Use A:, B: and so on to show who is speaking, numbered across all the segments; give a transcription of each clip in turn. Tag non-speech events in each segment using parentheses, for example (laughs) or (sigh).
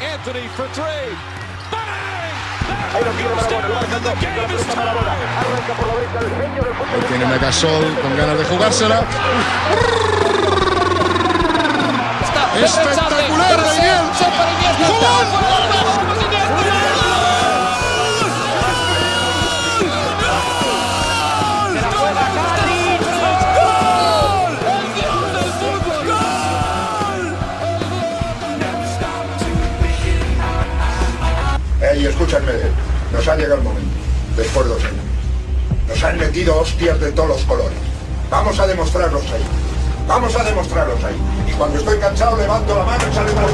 A: Anthony for three. Tied.
B: Tiene Megasol con ganas de jugársela. Espectacular, Daniel.
C: Ey, escúchame, nos ha llegado el momento, después de dos años. Nos han metido hostias de todos los colores. Vamos a demostrarlos ahí. Vamos a demostrarlos ahí. Y cuando estoy cansado levanto la mano y sale más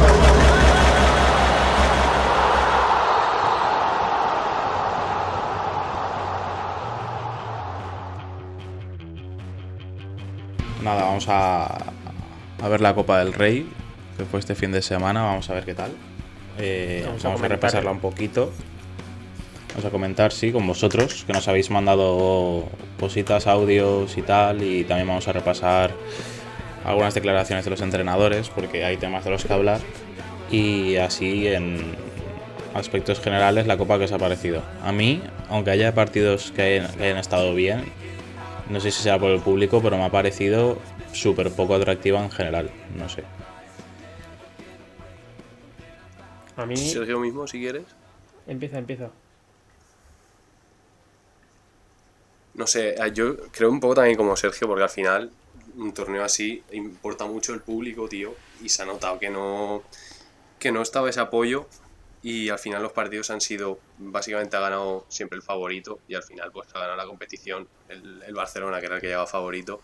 D: Nada, vamos a, a ver la Copa del Rey, que fue este fin de semana, vamos a ver qué tal. Eh,
E: Vamos
D: vamos
E: a
D: repasarla un poquito. Vamos a comentar, sí, con vosotros, que nos habéis mandado cositas, audios y tal, y también vamos a repasar algunas declaraciones de los entrenadores, porque hay temas de los que hablar, y así en aspectos generales la Copa que os ha parecido. A mí, aunque haya partidos que hayan, que hayan estado bien, no sé si sea por el público, pero me ha parecido súper poco atractiva en general, no sé.
E: A mí.
F: Sergio mismo, si quieres.
E: Empieza, empieza.
F: No sé, eh, yo creo un poco también como Sergio, porque al final un torneo así importa mucho el público, tío, y se ha notado que no, que no estaba ese apoyo y al final los partidos han sido, básicamente ha ganado siempre el favorito y al final pues ha ganado la competición el, el Barcelona, que era el que llegaba favorito,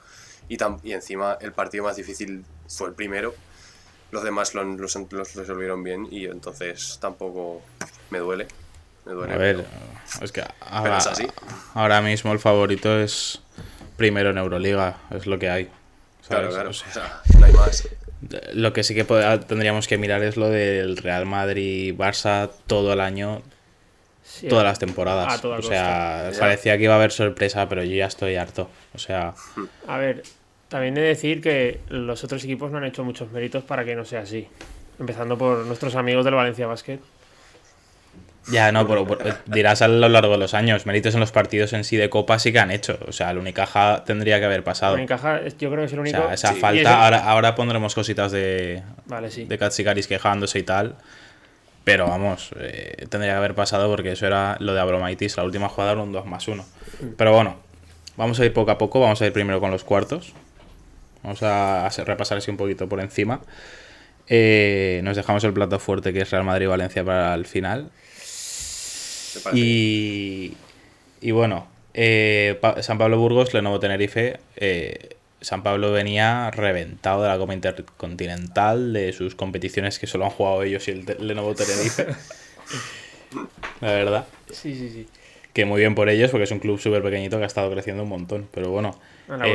F: y, tam- y encima el partido más difícil fue el primero, los demás lo, han- los, los resolvieron bien y entonces tampoco me duele. Me duele
D: A ver,
F: pero-
D: es que
F: pero
D: ahora,
F: es así.
D: ahora mismo el favorito es primero en Euroliga, es lo que hay.
F: Claro,
D: ¿sabes?
F: claro.
D: O sea,
F: o sea, no hay más.
D: lo que sí que pod- tendríamos que mirar es lo del Real Madrid Barça todo el año,
E: Sí,
D: todas las temporadas.
E: a toda
D: o sea,
F: costa.
D: parecía que iba a haber sorpresa, pero yo ya estoy harto. O sea,
E: A ver, también he de decir que los otros equipos no han hecho muchos méritos para que no sea así. Empezando por nuestros amigos del Valencia Basket.
D: ya no, pero, pero dirás a lo largo de los años, méritos en los partidos en sí de Copa sí que han hecho. O sea, el Unicaja tendría que haber pasado.
E: Encaja, yo creo que es el
D: O
E: único.
D: sea, esa
E: Sí,
D: falta,
E: ese-
D: ahora, ahora pondremos cositas de,
E: Vale, sí.
D: de Katsikaris quejándose y tal. Pero vamos, eh, tendría que haber pasado porque eso era lo de Abromaitis, la última jugada era un 2 más 1. Pero bueno, vamos a ir poco a poco, vamos a ir primero con los cuartos. Vamos a repasar así un poquito por encima. Eh, nos dejamos el plato fuerte que es Real Madrid-Valencia para el final. Y, y bueno, eh, Pa- San Pablo Burgos, Lenovo Tenerife. eh, San Pablo venía reventado de la Copa Intercontinental, de sus competiciones que solo han jugado ellos y el Te- Lenovo Tenerife. (laughs) la verdad.
E: Sí, sí, sí.
D: Que muy bien por ellos, porque es un club súper pequeñito que ha estado creciendo un montón. Pero bueno,
E: A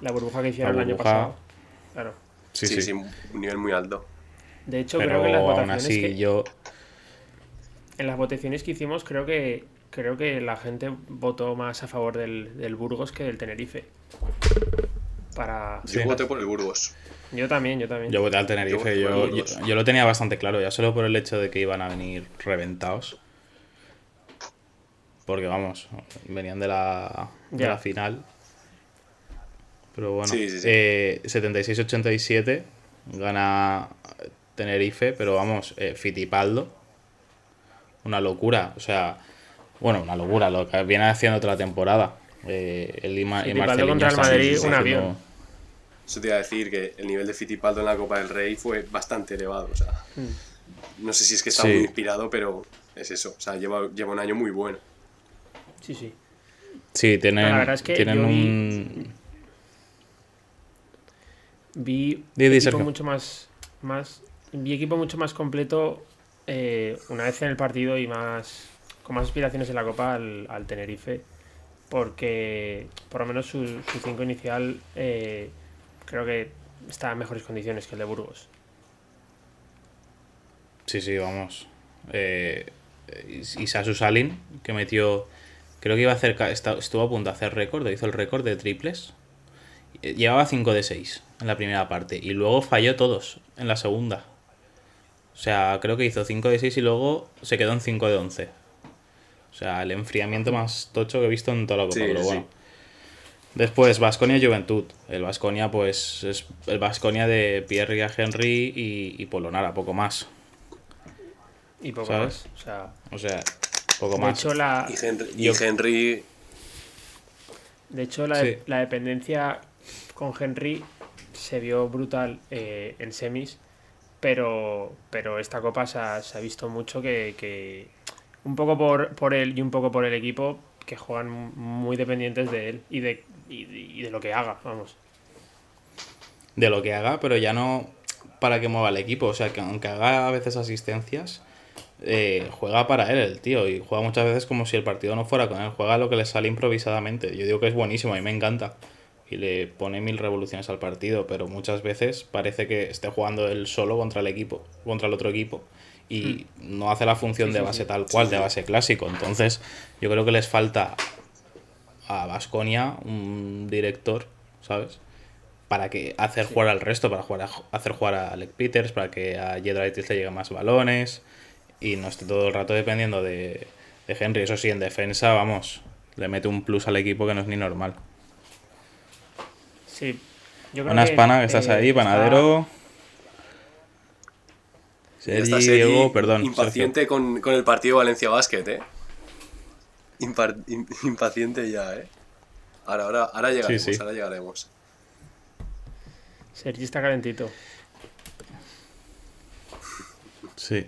E: la burbuja que hicieron el año
D: 76-87.
E: pasado. Burbuja el año. Claro.
D: Sí,
F: sí,
D: sí.
F: sí, un nivel muy alto.
E: De hecho,
D: Pero
E: creo que en las
D: aún
E: votaciones
D: así,
E: que,
D: yo.
E: en las votaciones que hicimos, creo que creo que la gente votó más a favor del, del Burgos que del Tenerife. Para.
F: Yo voté por el Burgos.
E: Yo también, yo también.
D: Yo voté al Tenerife,
F: Yo
D: yo, lo tenía bastante claro, ya solo por el hecho de que iban a venir reventados. Porque vamos, venían de la, de
E: Ya.
D: la final. Pero bueno,
F: Sí, sí, sí.
D: eh, 76-87 gana Tenerife, pero vamos, eh, Fitipaldo, una locura, o sea, bueno, una locura, lo que viene haciendo toda la temporada. Eh, el Ima- Marcelinho
E: contra el Madrid, un avión.
F: Eso te iba a decir que el nivel de Fittipaldo en la Copa del Rey fue bastante elevado. O sea, no sé si es que está
D: Sí.
F: muy inspirado, pero es eso. O sea, lleva, lleva un año muy bueno.
E: Sí, sí.
D: Sí, tienen,
E: La verdad es que
D: tienen
E: yo vi-
D: un...
E: Vi equipo
D: Sergio.
E: mucho más, más vi equipo mucho más completo eh, una vez en el partido y más con más aspiraciones en la Copa al, al Tenerife porque por lo menos su, su cinco inicial eh, creo que está en mejores condiciones que el de Burgos.
D: Sí, sí, vamos. Eh, Isasu Salin, que metió. Creo que iba a hacer. Estuvo a punto de hacer récord, hizo el récord de triples. Llevaba 5 de 6 en la primera parte y luego falló todos en la segunda. O sea, creo que hizo 5 de 6 y luego se quedó en 5 de 11. O sea, el enfriamiento más tocho que he visto en toda la copa,
F: Sí,
D: pero bueno.
F: sí.
D: Después, Vasconia Juventud. El Vasconia, pues, es el Vasconia de Pierre y Henry y, y Polonara, poco más.
E: Y poco
D: ¿Sabes?
E: más. O sea,
D: O sea, poco
E: de
D: más.
E: hecho, la,
F: Y Henry, y Henry
E: de hecho, la,
D: Sí.
E: la dependencia con Henry se vio brutal eh, en semis, pero, pero esta copa se ha, se ha visto mucho que, un poco por, por él y un poco por el equipo que juegan muy dependientes de él y de, y de, y de lo que haga, vamos.
D: de lo que haga, pero ya no para que mueva el equipo. O sea, que aunque haga a veces asistencias, eh, juega para él el tío. Y juega muchas veces como si el partido no fuera con él. Juega lo que le sale improvisadamente. Yo digo que es buenísimo, a mí me encanta. Y le pone mil revoluciones al partido, pero muchas veces parece que esté jugando él solo contra el equipo, contra el otro equipo. Y no hace la función
E: Sí,
D: de
E: sí,
D: base
E: sí.
D: tal cual, de base clásico. Entonces, yo creo que les falta a Vasconia un director, ¿sabes? para que hacer jugar al resto, para jugar a- hacer jugar a Alec Peters, para que a Jedraitis le lleguen más balones y no esté todo el rato dependiendo de, de Henry. Eso sí, en defensa, vamos, le mete un plus al equipo que no es ni normal.
E: Sí. Yo creo
D: Buenas,
E: que,
D: pana, que estás
E: eh,
D: ahí, panadero.
F: Está Sergi
D: Diego, perdón.
F: Impaciente con, con el partido Valencia Basket, ¿eh? Impar- (laughs) impaciente ya, ¿eh? Ahora, ahora, ahora llegaremos,
D: sí.
F: ahora llegaremos.
E: Sergi está calentito.
D: Sí.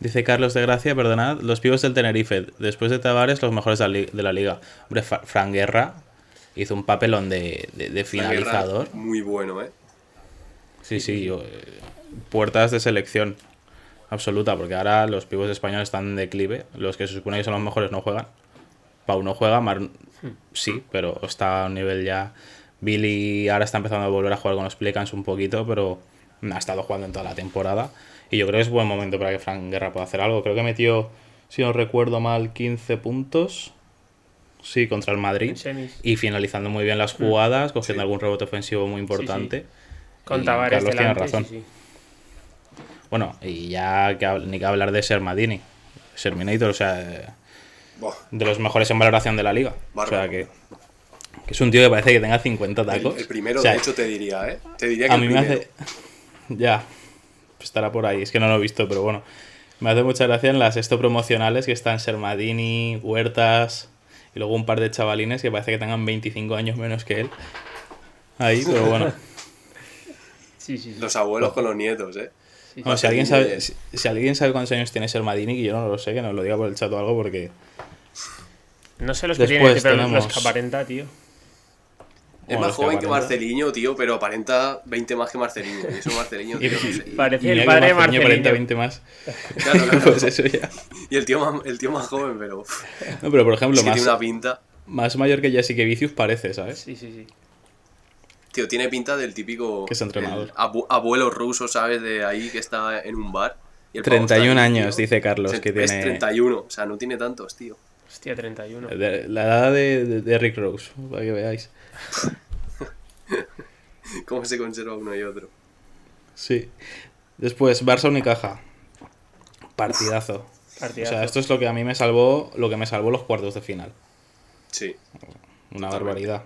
D: Dice Carlos de Gracia, perdonad, los pibos del Tenerife, después de Tavares, los mejores de la, liga. Hombre, Fra- Fran Guerra hizo un papelón de, de- de
F: Una
D: finalizador.
F: Muy bueno, ¿eh?
D: Sí, sí, yo, eh, puertas de selección absoluta, porque ahora los pibos españoles están en declive, los que se supone que son los mejores no juegan. Pau no juega, Mar sí, pero está a un nivel ya. Billy ahora está empezando a volver a jugar con los Pelicans un poquito, pero ha estado jugando en toda la temporada. Y yo creo que es buen momento para que Frank Guerra pueda hacer algo. Creo que metió, si no recuerdo mal, 15 puntos. Sí, contra el Madrid.
E: En semis.
D: Y finalizando muy bien las jugadas, cogiendo algún rebote ofensivo muy importante.
E: Con
D: Y
E: Tavares
D: Carlos tiene razón.
E: sí, sí.
D: Bueno, y ya que ni que hablar de Sermadini. Serminator, o sea, eh, de los mejores en valoración de la liga. O
F: Bárbaro.
D: sea, que, que es un tío que parece que tenga 50
F: el,
D: tacos.
F: el primero,
D: O sea,
F: de hecho, te diría, ¿eh? Te diría que
D: a
F: el
D: mí me hace. (laughs) Ya, estará por ahí, es que no lo he visto, pero bueno. Me hace mucha gracia en las esto promocionales que están Sermadini, Huertas y luego un par de chavalines que parece que tengan 25 años menos que él. Ahí, pero bueno. (laughs)
E: Sí, sí, sí.
F: Los abuelos con los nietos, ¿eh?
D: Bueno, si, alguien sabe, si, si alguien sabe cuántos años tiene Sermadini, que yo no lo sé, que nos lo diga por el chat o algo, porque
E: No sé los que tiene, pero los
D: tenemos-
E: que aparenta, tío.
F: Es
D: Bueno,
F: más joven que Marceliño, tío, pero aparenta 20 más que Marceliño. Y eso Marceliño, (laughs) tío, no sé.
E: Parece
D: Y
E: el padre de
D: Marceño aparenta
E: Marcelinho.
D: 20 más. (laughs)
F: Claro, claro.
D: pues eso ya.
F: Y el tío más, el tío más joven, pero. uf,
D: No, pero por ejemplo,
F: que
D: más,
F: tiene una pinta.
D: más mayor que Jessica Vicius parece, ¿sabes?
E: Sí, sí, sí.
F: Tío, tiene pinta del típico.
D: Que es entrenador.
F: el abu- abuelo ruso, ¿sabes? De ahí que está en un bar. y el pavo está
D: 31
F: ahí,
D: años,
F: tío.
D: dice Carlos,
F: Es-
D: que
F: es
D: tiene
F: 31, o sea, no tiene tantos, tío.
E: Hostia, 31.
D: de- la edad de, de- de Rick Rose, para que veáis. (laughs)
F: ¿Cómo se conserva uno y otro?
D: Sí. Después, Barça Unicaja. Partidazo.
E: Partidazo.
D: O sea, esto es lo que a mí me salvó, lo que me salvó los cuartos de final.
F: Sí.
D: Una
F: Totalmente.
D: barbaridad.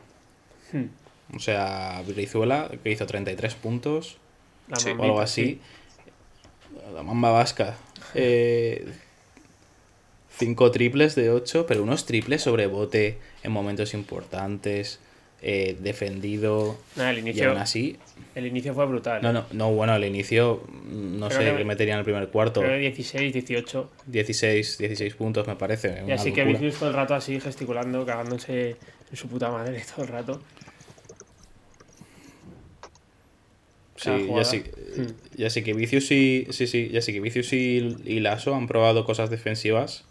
E: Hmm.
D: O sea, Brizuela, que hizo 33 puntos
E: La
F: Sí.
D: o algo así. La mamba vasca. Eh, cinco triples de 8, pero unos triples sobre bote en momentos importantes. eh, defendido.
E: Nada, el
D: Y
E: inicio,
D: aún así.
E: el inicio fue brutal.
D: No, no, no, bueno, al inicio mm, no
E: Creo
D: sé
E: que-
D: qué metería en el primer cuarto.
E: Creo que 16, 18.
D: 16, 16 puntos me parece.
E: Y así que
D: locura.
E: Vicius todo el rato así gesticulando, cagándose en su puta madre (laughs) todo el rato.
D: Sí, ya sí,
E: Hmm.
D: ya sí que Vicius y. Sí, sí, ya sí que Vicius y, y Lasso han probado cosas defensivas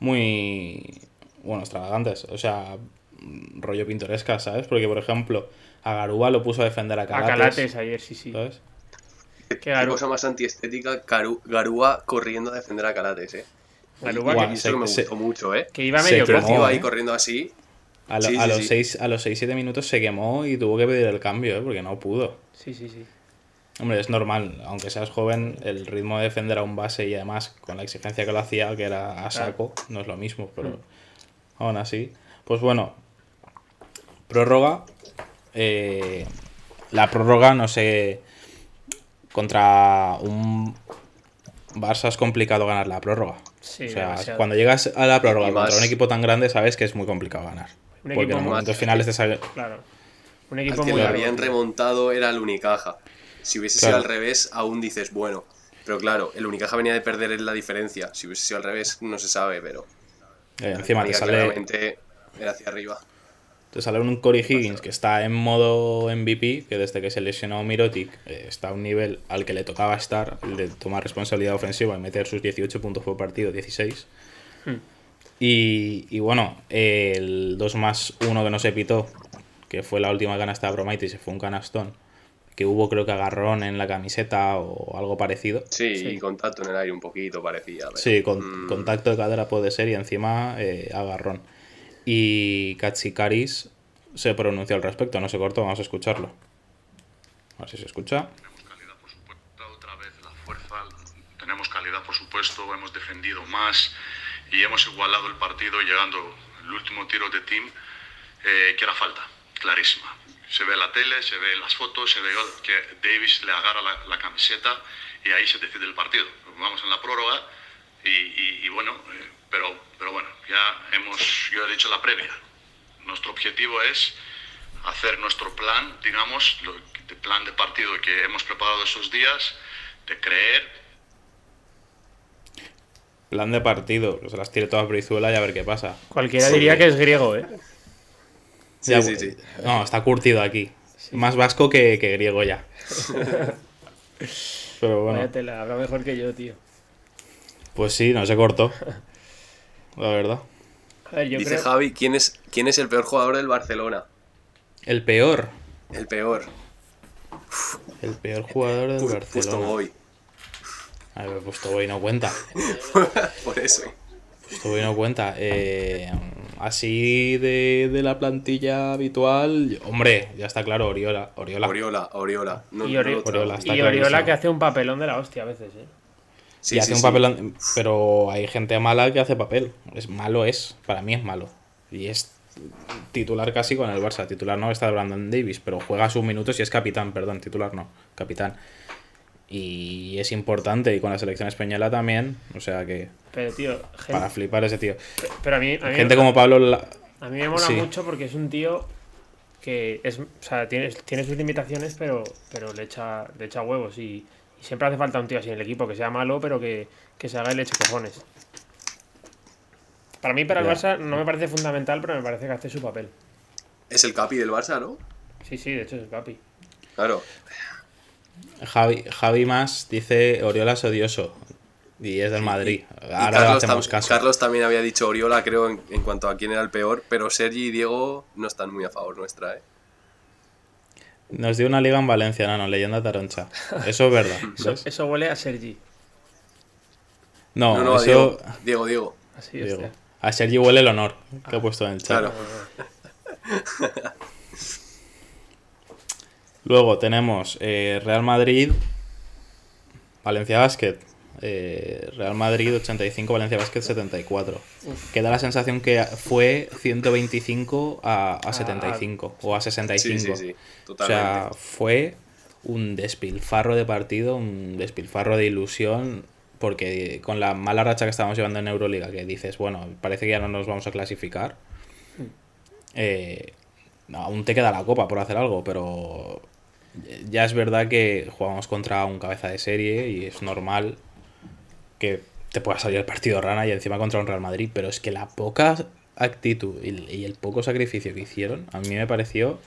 D: muy. Bueno, extravagantes. O sea, rollo pintoresca, ¿sabes? Porque, por ejemplo, a Garúa lo puso a defender a
E: A
D: Calates.
E: Calates ayer, sí, sí.
D: ¿Sabes?
E: Que
F: Qué
E: Garu-
F: cosa más antiestética, Garúa corriendo a defender a Calates, eh.
E: Garúa que-
F: me
D: se-
F: gustó mucho, eh.
E: que iba medio
D: quemó,
F: tío ahí
D: ¿eh?
F: corriendo así.
D: A, lo-
F: Sí,
D: a
F: sí,
D: los
F: sí.
D: 6 a los 6-7 minutos se quemó y tuvo que pedir el cambio, ¿eh? porque no pudo.
E: Sí, sí, sí.
D: Hombre, es normal, aunque seas joven, el ritmo de defender a un base y además con la exigencia que lo hacía, que era a saco, no es lo mismo, pero
E: Mm.
D: aún así. Pues bueno, prórroga. eh, la prórroga, no sé, contra un Barça es complicado ganar la prórroga.
E: Sí,
D: o sea,
E: demasiado.
D: cuando llegas a la prórroga
F: Y
D: contra un equipo tan grande, sabes que es muy complicado ganar.
E: Un
D: Porque
E: equipo
D: en los
E: más-
D: momentos finales te sale...
E: Claro. Un
F: Al
E: equipo
F: que
E: muy
F: le
E: largo.
F: habían remontado era el Unicaja. Si hubiese
D: Claro.
F: sido al revés, aún dices, bueno. Pero claro, el Unicaja venía de perder en la diferencia. Si hubiese sido al revés, no se sabe, pero.
D: eh, encima te sale,
F: era hacia arriba.
D: te sale un Corey Higgins que está en modo MVP, que desde que se lesionó Mirotic eh, está a un nivel al que le tocaba estar, el de tomar responsabilidad ofensiva y meter sus 18 puntos por partido, 16.
E: Hmm.
D: Y, y bueno, el 2 más 1 que no se pitó, que fue la última canasta de Bromaitis, y fue un canastón, que hubo creo que agarrón en la camiseta o algo parecido.
F: Sí,
E: Sí.
F: y contacto en el aire un poquito parecía. pero,
D: Sí, con,
F: mm,
D: contacto de cadera puede ser y encima eh, agarrón. Y Katsikaris se pronunció al respecto, no se cortó, vamos a escucharlo. A ver si se escucha.
B: Tenemos calidad, por supuesto, otra vez la fuerza. Tenemos calidad, por supuesto, hemos defendido más y hemos igualado el partido llegando el último tiro de team, eh, que era falta, clarísima. Se ve la tele, se ve las fotos, se ve que Davis le agarra la, la camiseta y ahí se decide el partido. Vamos en la prórroga y, y- y bueno, eh, pero, pero bueno, ya hemos, yo he dicho la previa. Nuestro objetivo es hacer nuestro plan, digamos, lo, de plan de partido que hemos preparado esos días, de creer.
D: Plan de partido, se las tire todas a Brizuela y a ver qué pasa.
E: Cualquiera
F: Sí.
E: diría que es griego, ¿eh?
F: Sí,
D: Ya,
F: sí, sí.
D: No, está curtido aquí. Más vasco que, que griego ya. (laughs) Pero bueno,
E: Vaya tela, habla mejor que yo, tío.
D: pues sí, no se cortó. (laughs) La verdad.
E: A ver, yo
F: Dice
E: creo...
F: Javi, ¿quién es, ¿quién es el peor jugador del Barcelona?
D: El peor.
F: El peor.
D: El peor jugador del Barcelona.
F: Puesto Boy.
D: A ver, pues Toboy no cuenta. (laughs)
F: Por eso.
D: Pues Toboy no cuenta. Eh, así de, de la plantilla habitual, hombre, ya está claro, Oriola. Oriola.
F: Oriola, Oriola. No,
E: Y Ori-.
D: Oriola, está
E: Y Oriola que hace un papelón de la hostia a veces, ¿eh?
F: Sí,
D: y
F: sí,
D: hace un
F: sí.
D: papel, pero hay gente mala que hace papel. Es malo es, para mí es malo. Y es titular casi con el Barça. Titular no está Brandon Davis, pero juega sus minutos y es capitán, perdón, titular no, capitán. Y es importante y con la selección española también, o sea que
E: Pero, tío, gente...
D: para flipar ese tío.
E: Pero a mí, a mí,
D: Gente como Pablo La-
E: a mí me mola
D: Sí.
E: mucho porque es un tío que es, o sea, tiene, tiene sus limitaciones, pero, pero le echa, le echa huevos y, y siempre hace falta un tío así en el equipo que sea malo, pero que, que se haga el hecho cojones. Para mí, para el
D: Ya.
E: Barça, no me parece fundamental, pero me parece que hace su papel.
F: Es el capi del Barça, ¿no?
E: Sí, sí, de hecho es el capi.
F: Claro.
D: Javi, Javi más dice Oriola es odioso. Y es del Madrid. Ahora
F: Carlos,
D: hacemos
F: tam-
D: caso.
F: Carlos también había dicho Oriola, creo, en, en cuanto a quién era el peor, pero Sergi y Diego no están muy a favor nuestra, ¿eh?
D: Nos dio una liga en Valencia, no, no, leyenda taroncha. Eso es verdad. (laughs)
E: Eso, huele a Sergi.
D: No,
F: No, no, a
D: eso.
F: Diego. Diego, Diego.
E: Así
D: Diego.
E: es.
D: A Sergi huele el honor que ha puesto en el chat.
F: Claro. (laughs)
D: Luego tenemos eh, Real Madrid, Valencia Basket. Eh, Real Madrid 85, Valencia Basket 74. Queda la sensación que fue 125 a, a 75 o a 65.
F: Sí, sí, sí.
D: O sea, fue un despilfarro de partido, un despilfarro de ilusión, porque con la mala racha que estábamos llevando en Euroliga, que dices, bueno, parece que ya no nos vamos a clasificar, eh, aún te queda la copa por hacer algo, pero ya es verdad que jugamos contra un cabeza de serie y es normal que te pueda salir el partido rana y encima contra un Real Madrid, pero es que la poca actitud y el poco sacrificio que hicieron, a mí me pareció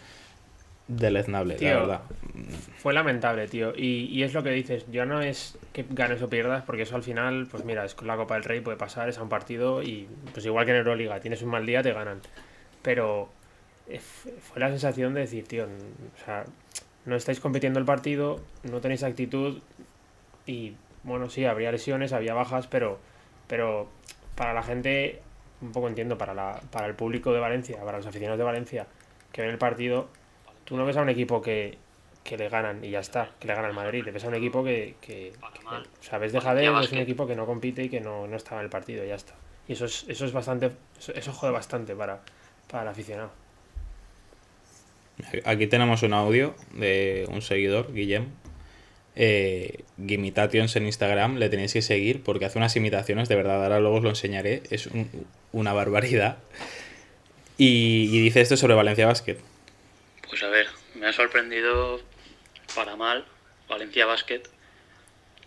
D: deleznable,
E: Tío,
D: la verdad.
E: Fue lamentable, tío. Y, y es lo que dices, ya no es que ganes o pierdas, porque eso al final, pues mira, es con la Copa del Rey, puede pasar, es a un partido y pues igual que en Euroliga, tienes un mal día, te ganan. Pero eh, fue la sensación de decir, tío, o sea, no estáis compitiendo el partido, no tenéis actitud y bueno, sí, habría lesiones, había bajas, pero, pero para la gente un poco entiendo para, la, para el público de Valencia, para los aficionados de Valencia que ven el partido, tú no ves a un equipo que, que le ganan y ya está, que le gana al Madrid, te ves a un equipo que, que, o sea, ves de Jadeo, es un equipo que no compite y que no, no estaba en el partido ya está. Y eso es, eso es bastante, eso, eso jode bastante para, para el aficionado.
D: Aquí tenemos un audio de un seguidor, Guillem. Eh, Gimitations en Instagram, le tenéis que seguir porque hace unas imitaciones, de verdad, ahora luego os lo enseñaré, es un- una barbaridad. Y, dice esto sobre Valencia Basket.
G: Pues a ver, me ha sorprendido para mal Valencia Basket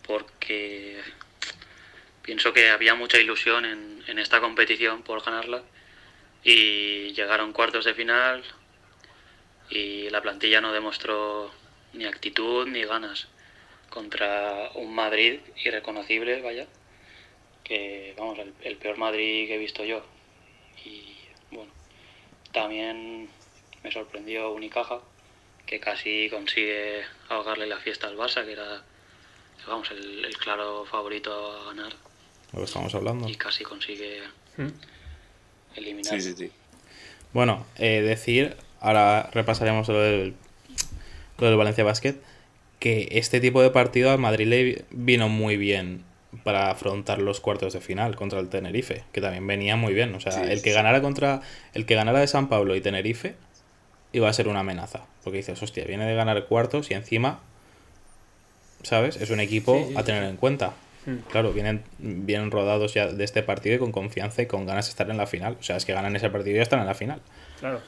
G: porque pienso que había mucha ilusión en esta competición por ganarla y llegaron cuartos de final y la plantilla no demostró ni actitud ni ganas contra un Madrid irreconocible, vaya, que vamos, el, el peor Madrid que he visto yo. Y bueno, también me sorprendió Unicaja, que casi consigue ahogarle la fiesta al Barça, que era vamos, el, el claro favorito a ganar,
D: Lo que estamos hablando.
G: y casi consigue
E: ¿Mm?
G: eliminar.
F: Sí, sí, sí.
D: Bueno, eh, decir, ahora repasaremos lo del, lo del Valencia Basket, que este tipo de partido al Madrid le vino muy bien para afrontar los cuartos de final contra el Tenerife, que también venía muy bien. O sea,
F: Sí,
D: el que ganara contra el que ganara de San Pablo y Tenerife iba a ser una amenaza, porque dices, hostia, viene de ganar cuartos y encima, ¿sabes? Es un equipo
E: Sí, sí,
D: a tener en cuenta.
E: Mm.
D: Claro, vienen, vienen rodados ya de este partido y con confianza y con ganas de estar en la final. O sea, es que ganan ese partido y ya están en la final.
E: Claro.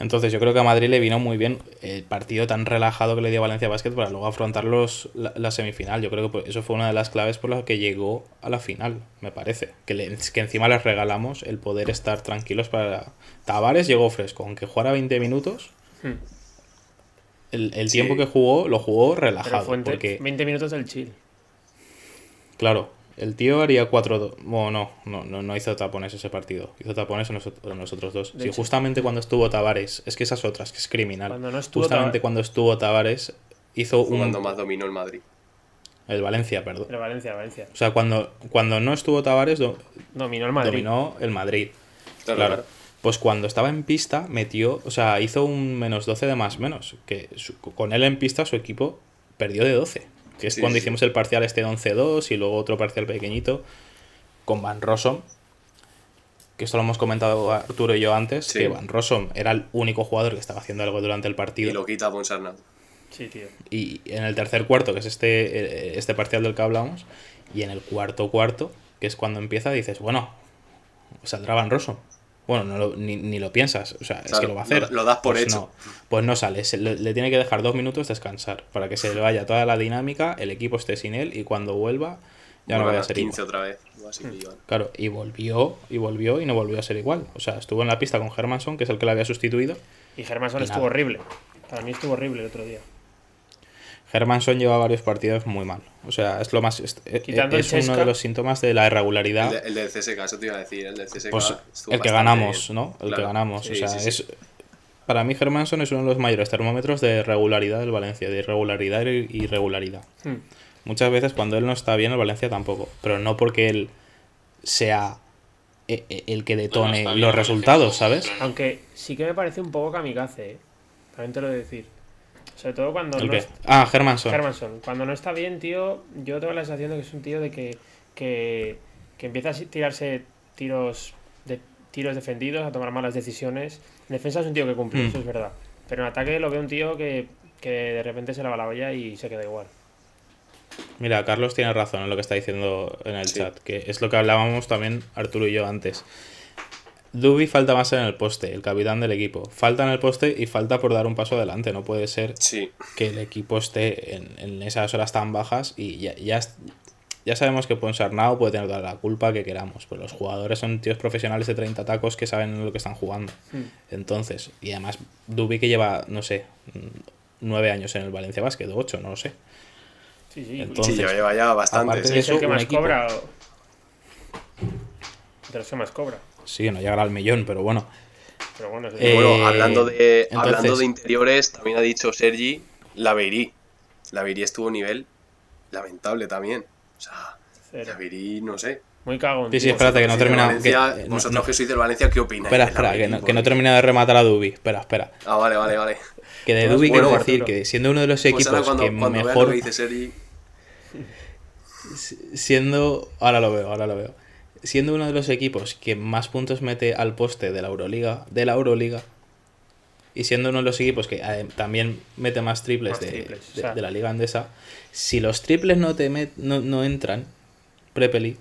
D: Entonces yo creo que a Madrid le vino muy bien el partido tan relajado que le dio Valencia Basket para luego afrontar los, la, la semifinal. Yo creo que eso fue una de las claves por las que llegó a la final, me parece. Que, le- que encima les regalamos el poder estar tranquilos para... Tavares llegó fresco, aunque jugara 20 minutos,
E: Mm.
D: el, el
F: Sí.
D: tiempo que jugó lo jugó
E: Pero
D: relajado.
E: fue entre
D: Porque,
E: 20 minutos del chill.
D: claro, el tío haría 4... Bueno, no, no, no, hizo tapones ese partido. Hizo tapones en los, ot- en los otros dos.
E: De
D: Sí,
E: hecho-
D: justamente cuando estuvo Tavares, es que esas otras, que es criminal.
E: Cuando no estuvo
D: Justamente
E: Tava-
D: cuando estuvo Tavares hizo
F: Fue cuando
D: un...
F: más dominó el Madrid.
D: El Valencia, perdón.
E: Pero Valencia, Valencia.
D: O sea, cuando, cuando no estuvo Tavares, do-
E: Dominó el Madrid.
D: dominó el Madrid.
F: Claro,
D: Claro.
F: claro.
D: Pues cuando estaba en pista, metió, o sea, hizo un menos 12 de más menos. Que su- con él en pista su equipo perdió de 12. Que es
F: Sí,
D: cuando
F: sí,
D: hicimos el parcial este de 11-2 y luego otro parcial pequeñito con Van Rossum. Que esto lo hemos comentado Arturo y yo antes,
F: Sí.
D: que Van Rossum era el único jugador que estaba haciendo algo durante el partido.
F: Y lo quita Ponsarnau.
E: Sí, tío.
D: Y en el tercer cuarto, que es este, eh, este parcial del que hablamos, y en el cuarto cuarto, que es cuando empieza, dices, bueno, saldrá Van Rosso. Bueno, no lo- ni, ni lo piensas, o sea, es que lo va a hacer.
F: lo- lo das por
D: Pues
F: hecho.
D: No, pues no sale, se- le, le tiene que dejar dos minutos descansar para que se le vaya toda la dinámica, el equipo esté sin él y cuando vuelva ya no vaya a
F: a
D: ser
F: 15
D: igual.
F: otra vez. o así que iban.
D: Claro, y volvió, y volvió, y no volvió a ser igual. O sea, estuvo en la pista con Hermanson, que es el que le había sustituido.
E: Y Germanson
D: Y
E: estuvo horrible. Para mí estuvo horrible el otro día.
D: Hermanson lleva varios partidos muy mal. O sea, es lo más. Es, es
E: Quitando el
D: uno de los síntomas de la irregularidad.
F: El, de- el del CSK, eso te iba a decir. El del CSK.
D: pues el que ganamos,
F: bien.
D: ¿no? El que ganamos.
F: Sí,
D: o sea,
F: sí, sí.
D: es. Para mí, Hermanson es uno de los mayores termómetros de regularidad del Valencia, de irregularidad y irregularidad.
E: Hmm.
D: Muchas veces cuando él no está bien, el Valencia tampoco. Pero no porque él sea e- e- el que detone los resultados, ¿sabes?
E: Aunque sí que me parece un poco kamikaze, ¿eh? También te lo he de decir. Sobre todo cuando
D: ¿El
E: no es-
D: Ah, Hermanson.
E: Hermanson, cuando no está bien, tío, yo tengo la sensación de que es un tío de que, que, que empieza a tirarse tiros de tiros defendidos, a tomar malas decisiones. En defensa es un tío que cumple,
D: Mm.
E: eso es verdad. Pero en ataque lo veo un tío que, que de repente se la va la olla y se queda igual.
D: Mira, Carlos tiene razón en lo que está diciendo en el
F: Sí.
D: chat, que es lo que hablábamos también Arturo y yo antes. Dubi falta más en el poste, el capitán del equipo. Falta en el poste y falta por dar un paso adelante. No puede ser
F: Sí,
D: que el equipo esté en, en esas horas tan bajas y ya, ya, ya sabemos que Ponsarnau puede tener toda la culpa que queramos, pero los jugadores son tíos profesionales de 30 tacos que saben lo que están jugando. Entonces, y además Dubi que lleva, no sé, nueve años en el Valencia Basket, o ocho, no lo sé.
E: Sí, sí.
D: Entonces,
F: sí, lleva, lleva ya bastante.
E: es el que más
D: equipo-
E: cobra. o- De los que más cobra.
D: Sí, no llegará al millón, pero bueno.
E: Pero bueno,
D: Eh,
F: Bueno, hablando de,
D: entonces-
F: hablando de interiores, también ha dicho Sergi, la Beirí. La Beirí estuvo a nivel lamentable también. O sea,
E: cero.
F: la Beirí, no sé.
E: Muy cagón.
D: Sí, sí, espérate, que no termina.
F: Valencia,
D: que- no-
F: vosotros
D: no-
F: que sois del Valencia, ¿qué opináis?
D: espera, espera, que no, que no termina de rematar a Dubi. Espera, espera.
F: Ah, vale, vale, vale.
D: Que de
E: Pues
D: Dubi
E: bueno,
D: quiero decir
E: Arturo.
D: que siendo uno de los
F: Pues
D: equipos
F: ahora cuando,
D: que
F: cuando
D: mejor.
F: lo que dice Seri, (laughs)
D: siendo. Ahora lo veo, ahora lo veo. Siendo uno de los equipos que más puntos mete al poste de la Euroliga, de la Euroliga, y siendo uno de los equipos que eh, también mete más triples,
E: Más
D: de,
E: triples, o
D: de-
E: sea.
D: de la liga andesa, si los triples no te met- no, no entran, Prepelic,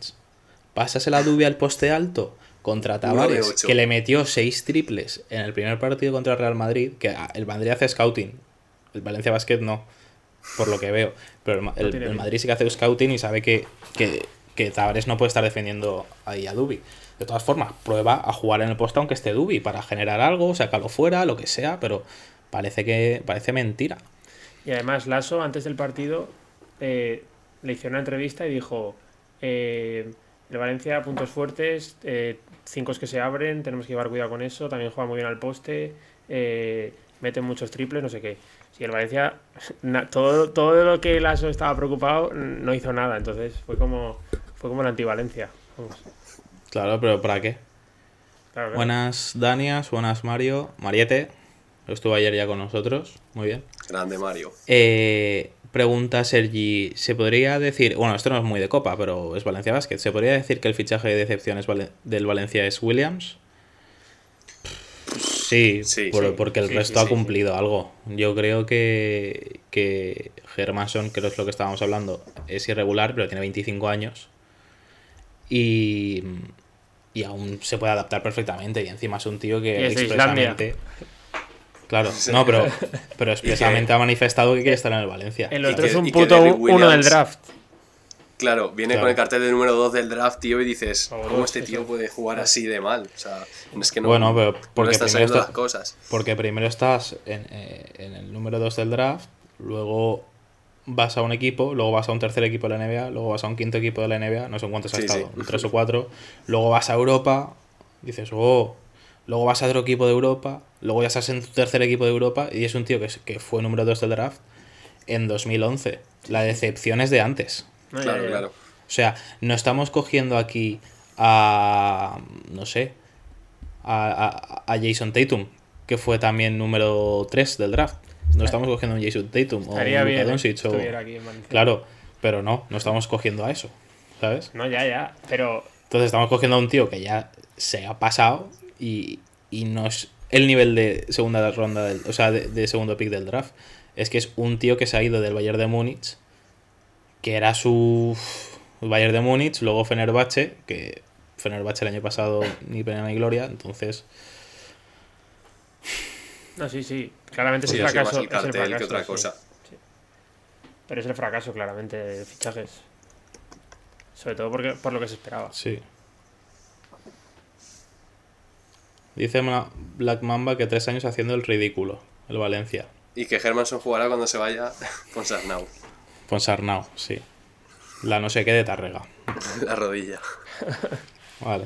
D: pasas la Dubi al poste alto contra Tavares, que le metió seis triples en el primer partido contra el Real Madrid, que ah, el Madrid hace scouting, el Valencia Basket no, por lo que veo, pero el, el-. Madrid sí que hace scouting y sabe que, que, que Tavares no puede estar defendiendo ahí a Dubi. De todas formas, prueba a jugar en el poste aunque esté Dubi para generar algo, sácalo fuera, lo que sea, pero parece que parece mentira.
E: Y además, Lasso, antes del partido, eh, le hizo una entrevista y dijo: eh, El Valencia, puntos fuertes, eh, cinco que se abren, tenemos que llevar cuidado con eso. También juega muy bien al poste, eh, meten muchos triples, no sé qué. Si el Valencia, (laughs) todo, todo lo que Lasso estaba preocupado, no hizo nada. Entonces, fue como, fue como la antivalencia. Vamos,
D: Claro, pero ¿para qué?
E: claro, claro.
D: Buenas Danias, buenas Mario, Mariette, estuvo ayer ya con nosotros, muy bien.
F: grande Mario.
D: Eh, pregunta Sergi, ¿se podría decir, bueno, esto no es muy de copa, pero es Valencia Basket, ¿se podría decir que el fichaje de decepción es Vale- del Valencia es Williams? Sí,
F: Sí,
D: por-
F: sí.
D: porque el
E: Sí,
D: resto
E: sí,
D: ha
E: sí,
D: cumplido algo. Yo creo que, que Germanson, que es lo que estábamos hablando, es irregular, pero tiene 25 años. Y, y aún se puede adaptar perfectamente. Y encima es un tío que
E: es
D: expresamente... Claro, no, pero, (laughs) pero expresamente ha manifestado que quiere estar en el Valencia.
E: El otro
F: que-
E: es un puto uno del draft.
F: Claro, viene
D: Claro.
F: con el cartel de número 2 del draft, tío, y dices, ¿cómo este tío puede jugar así de mal? O sea, es que no,
D: Bueno, pero
F: no le
D: porque
F: están
D: primero
F: saliendo
D: está-
F: las cosas.
D: Porque primero estás en, eh, en el número 2 del draft, luego vas a un equipo, luego vas a un tercer equipo de la NBA, luego vas a un quinto equipo de la NBA, no sé en cuántos ha
F: Sí,
D: estado,
F: sí.
D: tres o cuatro, luego vas a Europa, dices, oh, luego vas a otro equipo de Europa, luego ya estás en tu tercer equipo de Europa y es un tío que, que fue número 2 del draft en 2011. La decepción es de antes.
F: Claro,
E: ya.
F: claro.
D: O sea, no estamos cogiendo aquí a. No sé. A, a- a Jason Tatum, que fue también número 3 del draft. No estamos cogiendo a un Jason Tatum o un
E: bien eh,
D: Doncic o-
E: aquí.
D: Claro, pero no, no estamos cogiendo a eso. ¿Sabes?
E: No, ya, ya. Pero
D: Entonces estamos cogiendo a un tío que ya se ha pasado y, y no es el nivel de segunda ronda, del, o sea, de, de segundo pick del draft. Es que es un tío que se ha ido del Bayern de Múnich, que era su Bayern de Múnich, luego Fenerbahce, que Fenerbahce el año pasado ni pena ni gloria, entonces
E: No, sí, sí. Claramente es el
F: más
E: fracaso. es el
F: cartel que
E: fracaso,
F: otra
E: sí.
F: cosa.
E: Sí. Pero es el fracaso, claramente, de fichajes. Sobre todo porque, por lo que se esperaba.
D: sí. Dice Black Mamba que tres años haciendo el ridículo, el Valencia.
F: Y que Hermanson jugará cuando se vaya (laughs) con Sarnau,
D: Ponsarnau, sí. La no sé qué de Tarrega. (laughs)
F: la rodilla.
D: Vale.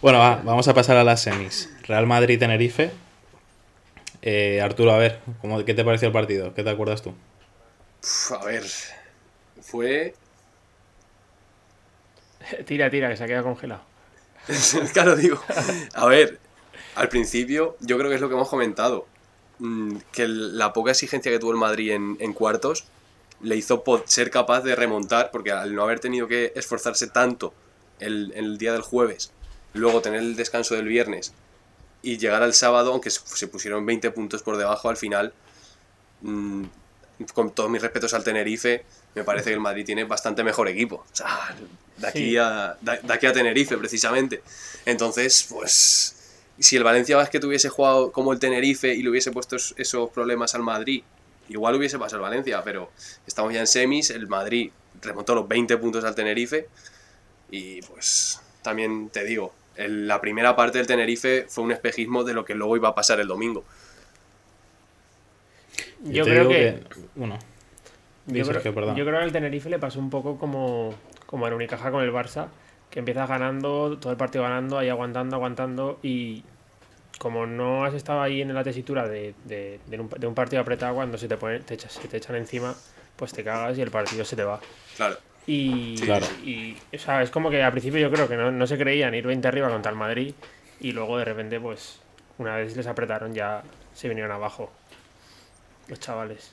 D: Bueno, va, vamos a pasar a las semis. Real Madrid-Tenerife. Eh, Arturo, a ver, ¿cómo, ¿qué te pareció el partido? ¿Qué te acuerdas tú?
F: Uf, a ver, fue... (laughs)
E: tira, tira, que se ha quedado congelado. (laughs)
F: claro, digo. A ver, al principio yo creo que es lo que hemos comentado. mm, Que la poca exigencia que tuvo el Madrid en, en cuartos le hizo ser capaz de remontar, porque al no haber tenido que esforzarse tanto el, el día del jueves, luego tener el descanso del viernes y llegar al sábado, aunque se pusieron 20 puntos por debajo al final, mm, con todos mis respetos al Tenerife, me parece que el Madrid tiene bastante mejor equipo. O sea, de aquí,
E: Sí.
F: a, de, de aquí a Tenerife, precisamente. Entonces, pues, si el Valencia Basket hubiese jugado como el Tenerife y le hubiese puesto es- esos problemas al Madrid, igual hubiese pasado el Valencia, pero estamos ya en semis, el Madrid remontó los 20 puntos al Tenerife y pues también te digo, el- la primera parte del Tenerife fue un espejismo de lo que luego iba a pasar el domingo.
E: Yo creo
D: digo
E: que.
D: Bueno,
E: Yo creo, yo que al Tenerife le pasó un poco como, como en Unicaja con el Barça, que empiezas ganando, todo el partido ganando, ahí aguantando, aguantando, y como no has estado ahí en la tesitura de, de- de un, de un partido apretado, cuando se te, pone, te, echas- se te echan encima, pues te cagas y el partido se te va.
F: Claro.
E: Y,
D: Claro.
E: y, o sea, es como que al principio yo creo que no, no se creían ir 20 arriba contra el Madrid y luego de repente, pues, una vez les apretaron ya se vinieron abajo los chavales.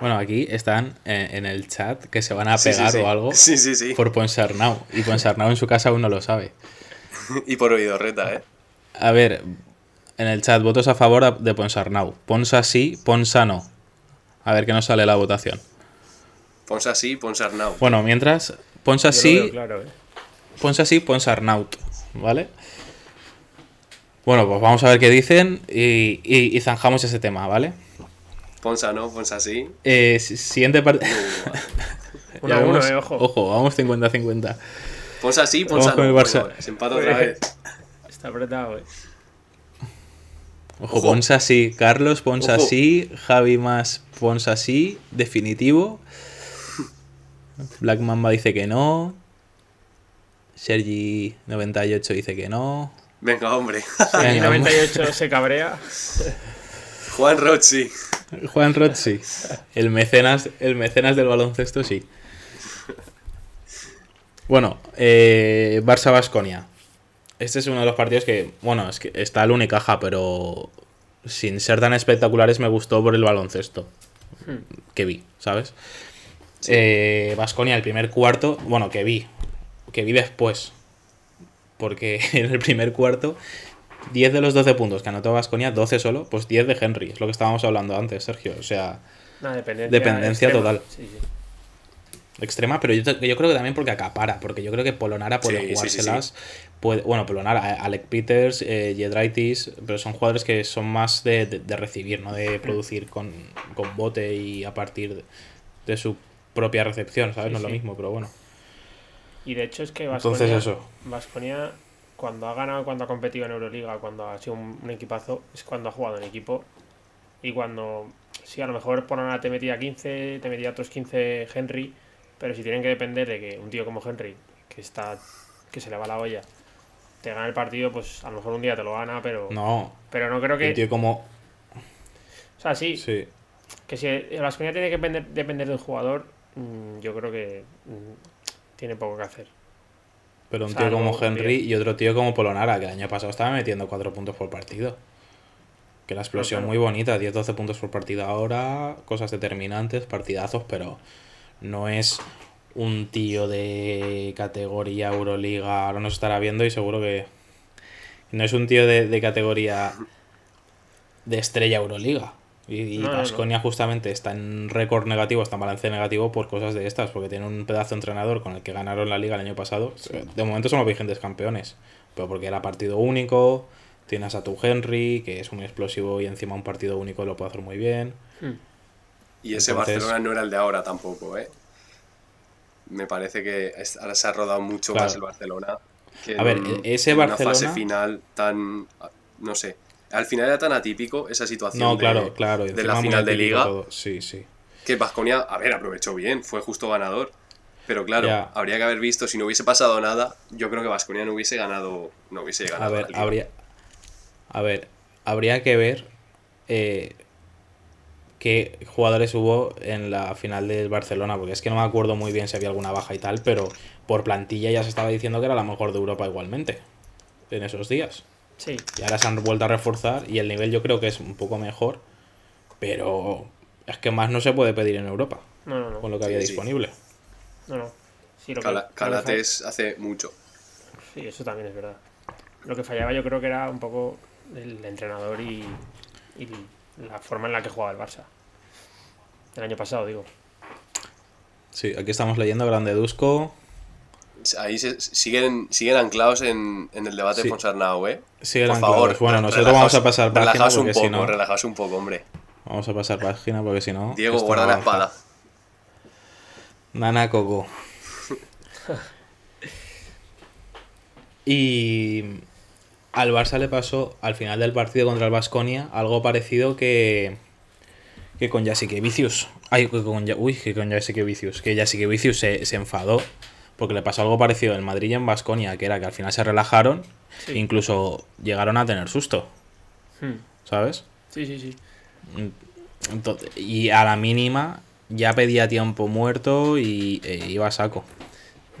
D: Bueno, aquí están eh, en el chat que se van a
F: Sí, sí,
D: pegar
F: sí.
D: o algo
F: Sí, sí, sí.
D: por Ponsarnau. Y Ponsarnau en su casa aún no lo sabe. (laughs)
F: Y por oído reta, ¿eh?
D: A ver, en el chat, votos a favor de Ponsarnau. Ponsa sí, Ponsa no. A ver qué nos sale la votación.
F: Ponsa sí, Ponsa Arnau.
D: Bueno, mientras, Ponsa
E: Yo lo
D: sí,
E: veo claro, ¿eh?
D: Ponsa sí, Ponsarnaut. ¿Vale? Bueno, pues vamos a ver qué dicen y, y- y zanjamos ese tema, ¿vale?
F: Ponsa no, Ponsa sí.
D: Eh, si- siguiente parte. (laughs)
E: Uno a uno, eh, ojo.
D: Ojo, vamos 50-50.
F: Ponsa sí, Ponsa
D: Vamos con
F: no.
D: el Barça.
F: Bueno, se empata otra vez.
E: Está apretado, eh.
D: Ojo,
F: Ojo.
D: Ponsa sí. Carlos, Ponsa
F: Ojo.
D: sí. Javi más, Ponsa sí. Definitivo. Black Mamba dice que no. Sergi98 dice que no.
F: Venga, hombre.
E: Y
D: Venga,
E: 98 se cabrea.
F: Juan Rochi.
D: Juan Roth sí. El mecenas, el mecenas del baloncesto sí. Bueno, eh, Barça Basconia. Este es uno de los partidos que, bueno, es que está el Unicaja, pero sin ser tan espectaculares me gustó por el baloncesto que vi, ¿sabes? Basconia, el primer cuarto, bueno, que vi, que vi después, porque (laughs) en el primer cuarto 10 de los 12 puntos que anotó Basconia, 12 solo, pues 10 de Henry, es lo que estábamos hablando antes, Sergio. O sea,
E: Una dependencia,
D: total.
E: Sí, sí.
D: extrema, pero yo, creo que también porque acapara, porque yo creo que Polonara puede
F: Sí, sí, sí,
D: jugárselas. Puede, bueno, Polonara, Alec Peters, eh, Jedraitis, pero son jugadores que son más de, de- de recibir, no de producir con, con bote y a partir de, de su propia recepción, ¿sabes?
E: Sí,
D: no es lo mismo, pero bueno.
E: Y de hecho es que
D: Entonces
E: Baskonia,
D: eso.
E: Baskonia, cuando ha ganado, cuando ha competido en Euroliga, cuando ha sido un, un equipazo, es cuando ha jugado en equipo. Y cuando, sí, a lo mejor por nada te metía 15, te metía otros 15 Henry, pero si tienen que depender de que un tío como Henry, que está que se le va la olla, te gana el partido, pues a lo mejor un día te lo gana, pero
D: No,
E: pero no creo
D: un
E: que...
D: tío como...
E: O sea, sí,
D: Sí.
E: que si el Baskonia tiene que depender, depender del jugador, yo creo que mm, tiene poco que hacer.
D: Pero un tío como Henry y otro tío como Polonara, que el año pasado estaba metiendo 4 puntos por partido. Que la explosión
E: claro.
D: muy bonita, 10-12 puntos por partido ahora, cosas determinantes, partidazos, pero no es un tío de categoría Euroliga. Ahora nos estará viendo y seguro que no es un tío de, de categoría de estrella Euroliga. Y, y
E: No, no, no.
D: Baskonia justamente está en récord negativo, está en balance negativo por cosas de estas, porque tiene un pedazo de entrenador con el que ganaron la liga el año pasado. De momento son los vigentes campeones, pero porque era partido único, tienes a tu Henry, que es un explosivo y encima un partido único lo puede hacer muy bien.
F: Y ese
D: Entonces-
F: Barcelona no era el de ahora tampoco, ¿eh? Me parece que ahora se ha rodado mucho
D: Claro.
F: más el Barcelona. Que
D: A ver,
F: en-
D: ese
F: en
D: Barcelona-
F: Una fase final tan. No sé. Al final era tan atípico esa situación.
D: No,
F: de-
D: claro, claro.
F: De la final de liga.
D: todo. Sí, sí.
F: Que Vasconia, a ver, aprovechó bien, fue justo ganador. Pero claro, habría que haber visto, si no hubiese pasado nada, yo creo que Vasconia no hubiese ganado. No hubiese
D: A
F: ganado.
D: ver,
F: la liga.
D: habría. A ver, habría que ver eh, qué jugadores hubo en la final del Barcelona, porque es que no me acuerdo muy bien si había alguna baja y tal, pero por plantilla ya se estaba diciendo que era la mejor de Europa igualmente en esos días.
E: Sí,
D: Y ahora se han vuelto a reforzar y el nivel yo creo que es un poco mejor, pero es que más no se puede pedir en Europa
E: no, no, no.
D: con lo que había
F: Sí, sí.
D: disponible.
E: no, no. Sí, lo que-
F: Cala-
E: lo que
F: Calates hace mucho.
E: Sí, eso también es verdad. Lo que fallaba yo creo que era un poco el entrenador y, y la forma en la que jugaba el Barça. El año pasado, digo.
D: Sí, aquí estamos leyendo Grande Dusko.
F: Ahí se- siguen, siguen anclados en, en el debate
D: Sí.
F: de Ponsarnau, ¿eh?
D: Siguen
F: Por
D: anclados.
F: favor,
D: Bueno, nosotros
F: relajaos-
D: vamos a pasar página
F: relajaos un poco,
D: si no-
F: relajaos un poco, hombre.
D: Vamos a pasar página porque si no.
F: Diego, guarda la espada.
D: Nana Coco. (laughs) y al Barça le pasó al final del partido contra el Vasconia algo parecido que que con Jasikevicius. Ay, que con, uy, que con Jasikevicius. Que Jasikevicius se, se enfadó porque le pasó algo parecido en Madrid y en Vasconia, que era que al final se relajaron
E: Sí.
D: e incluso llegaron a tener susto,
E: Hmm.
D: ¿sabes?
E: Sí, sí, sí.
D: Entonces, y a la mínima ya pedía tiempo muerto y eh, iba a saco.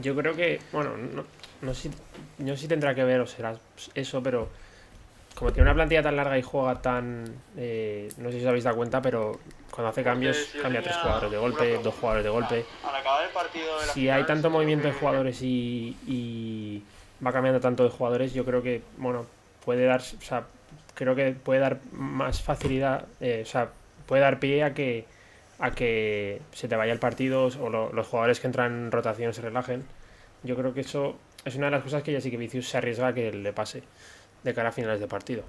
E: Yo creo que, bueno, no, no sé, no sé si tendrá que ver o será eso, pero como tiene una plantilla tan larga y juega tan. eh, no sé si os habéis dado cuenta, pero cuando hace cambios, cambia tres jugadores de golpe, dos jugadores de golpe.
G: Al acabar el partido de la
E: Si hay tanto movimiento de jugadores y, y va cambiando tanto de jugadores, yo creo que, bueno, puede dar, o sea, creo que puede dar más facilidad, eh, o sea, puede dar pie a que a que se te vaya el partido o lo- los jugadores que entran en rotación se relajen. Yo creo que eso es una de las cosas que ya sí que Vicius se arriesga a que le pase de cara a finales de partido.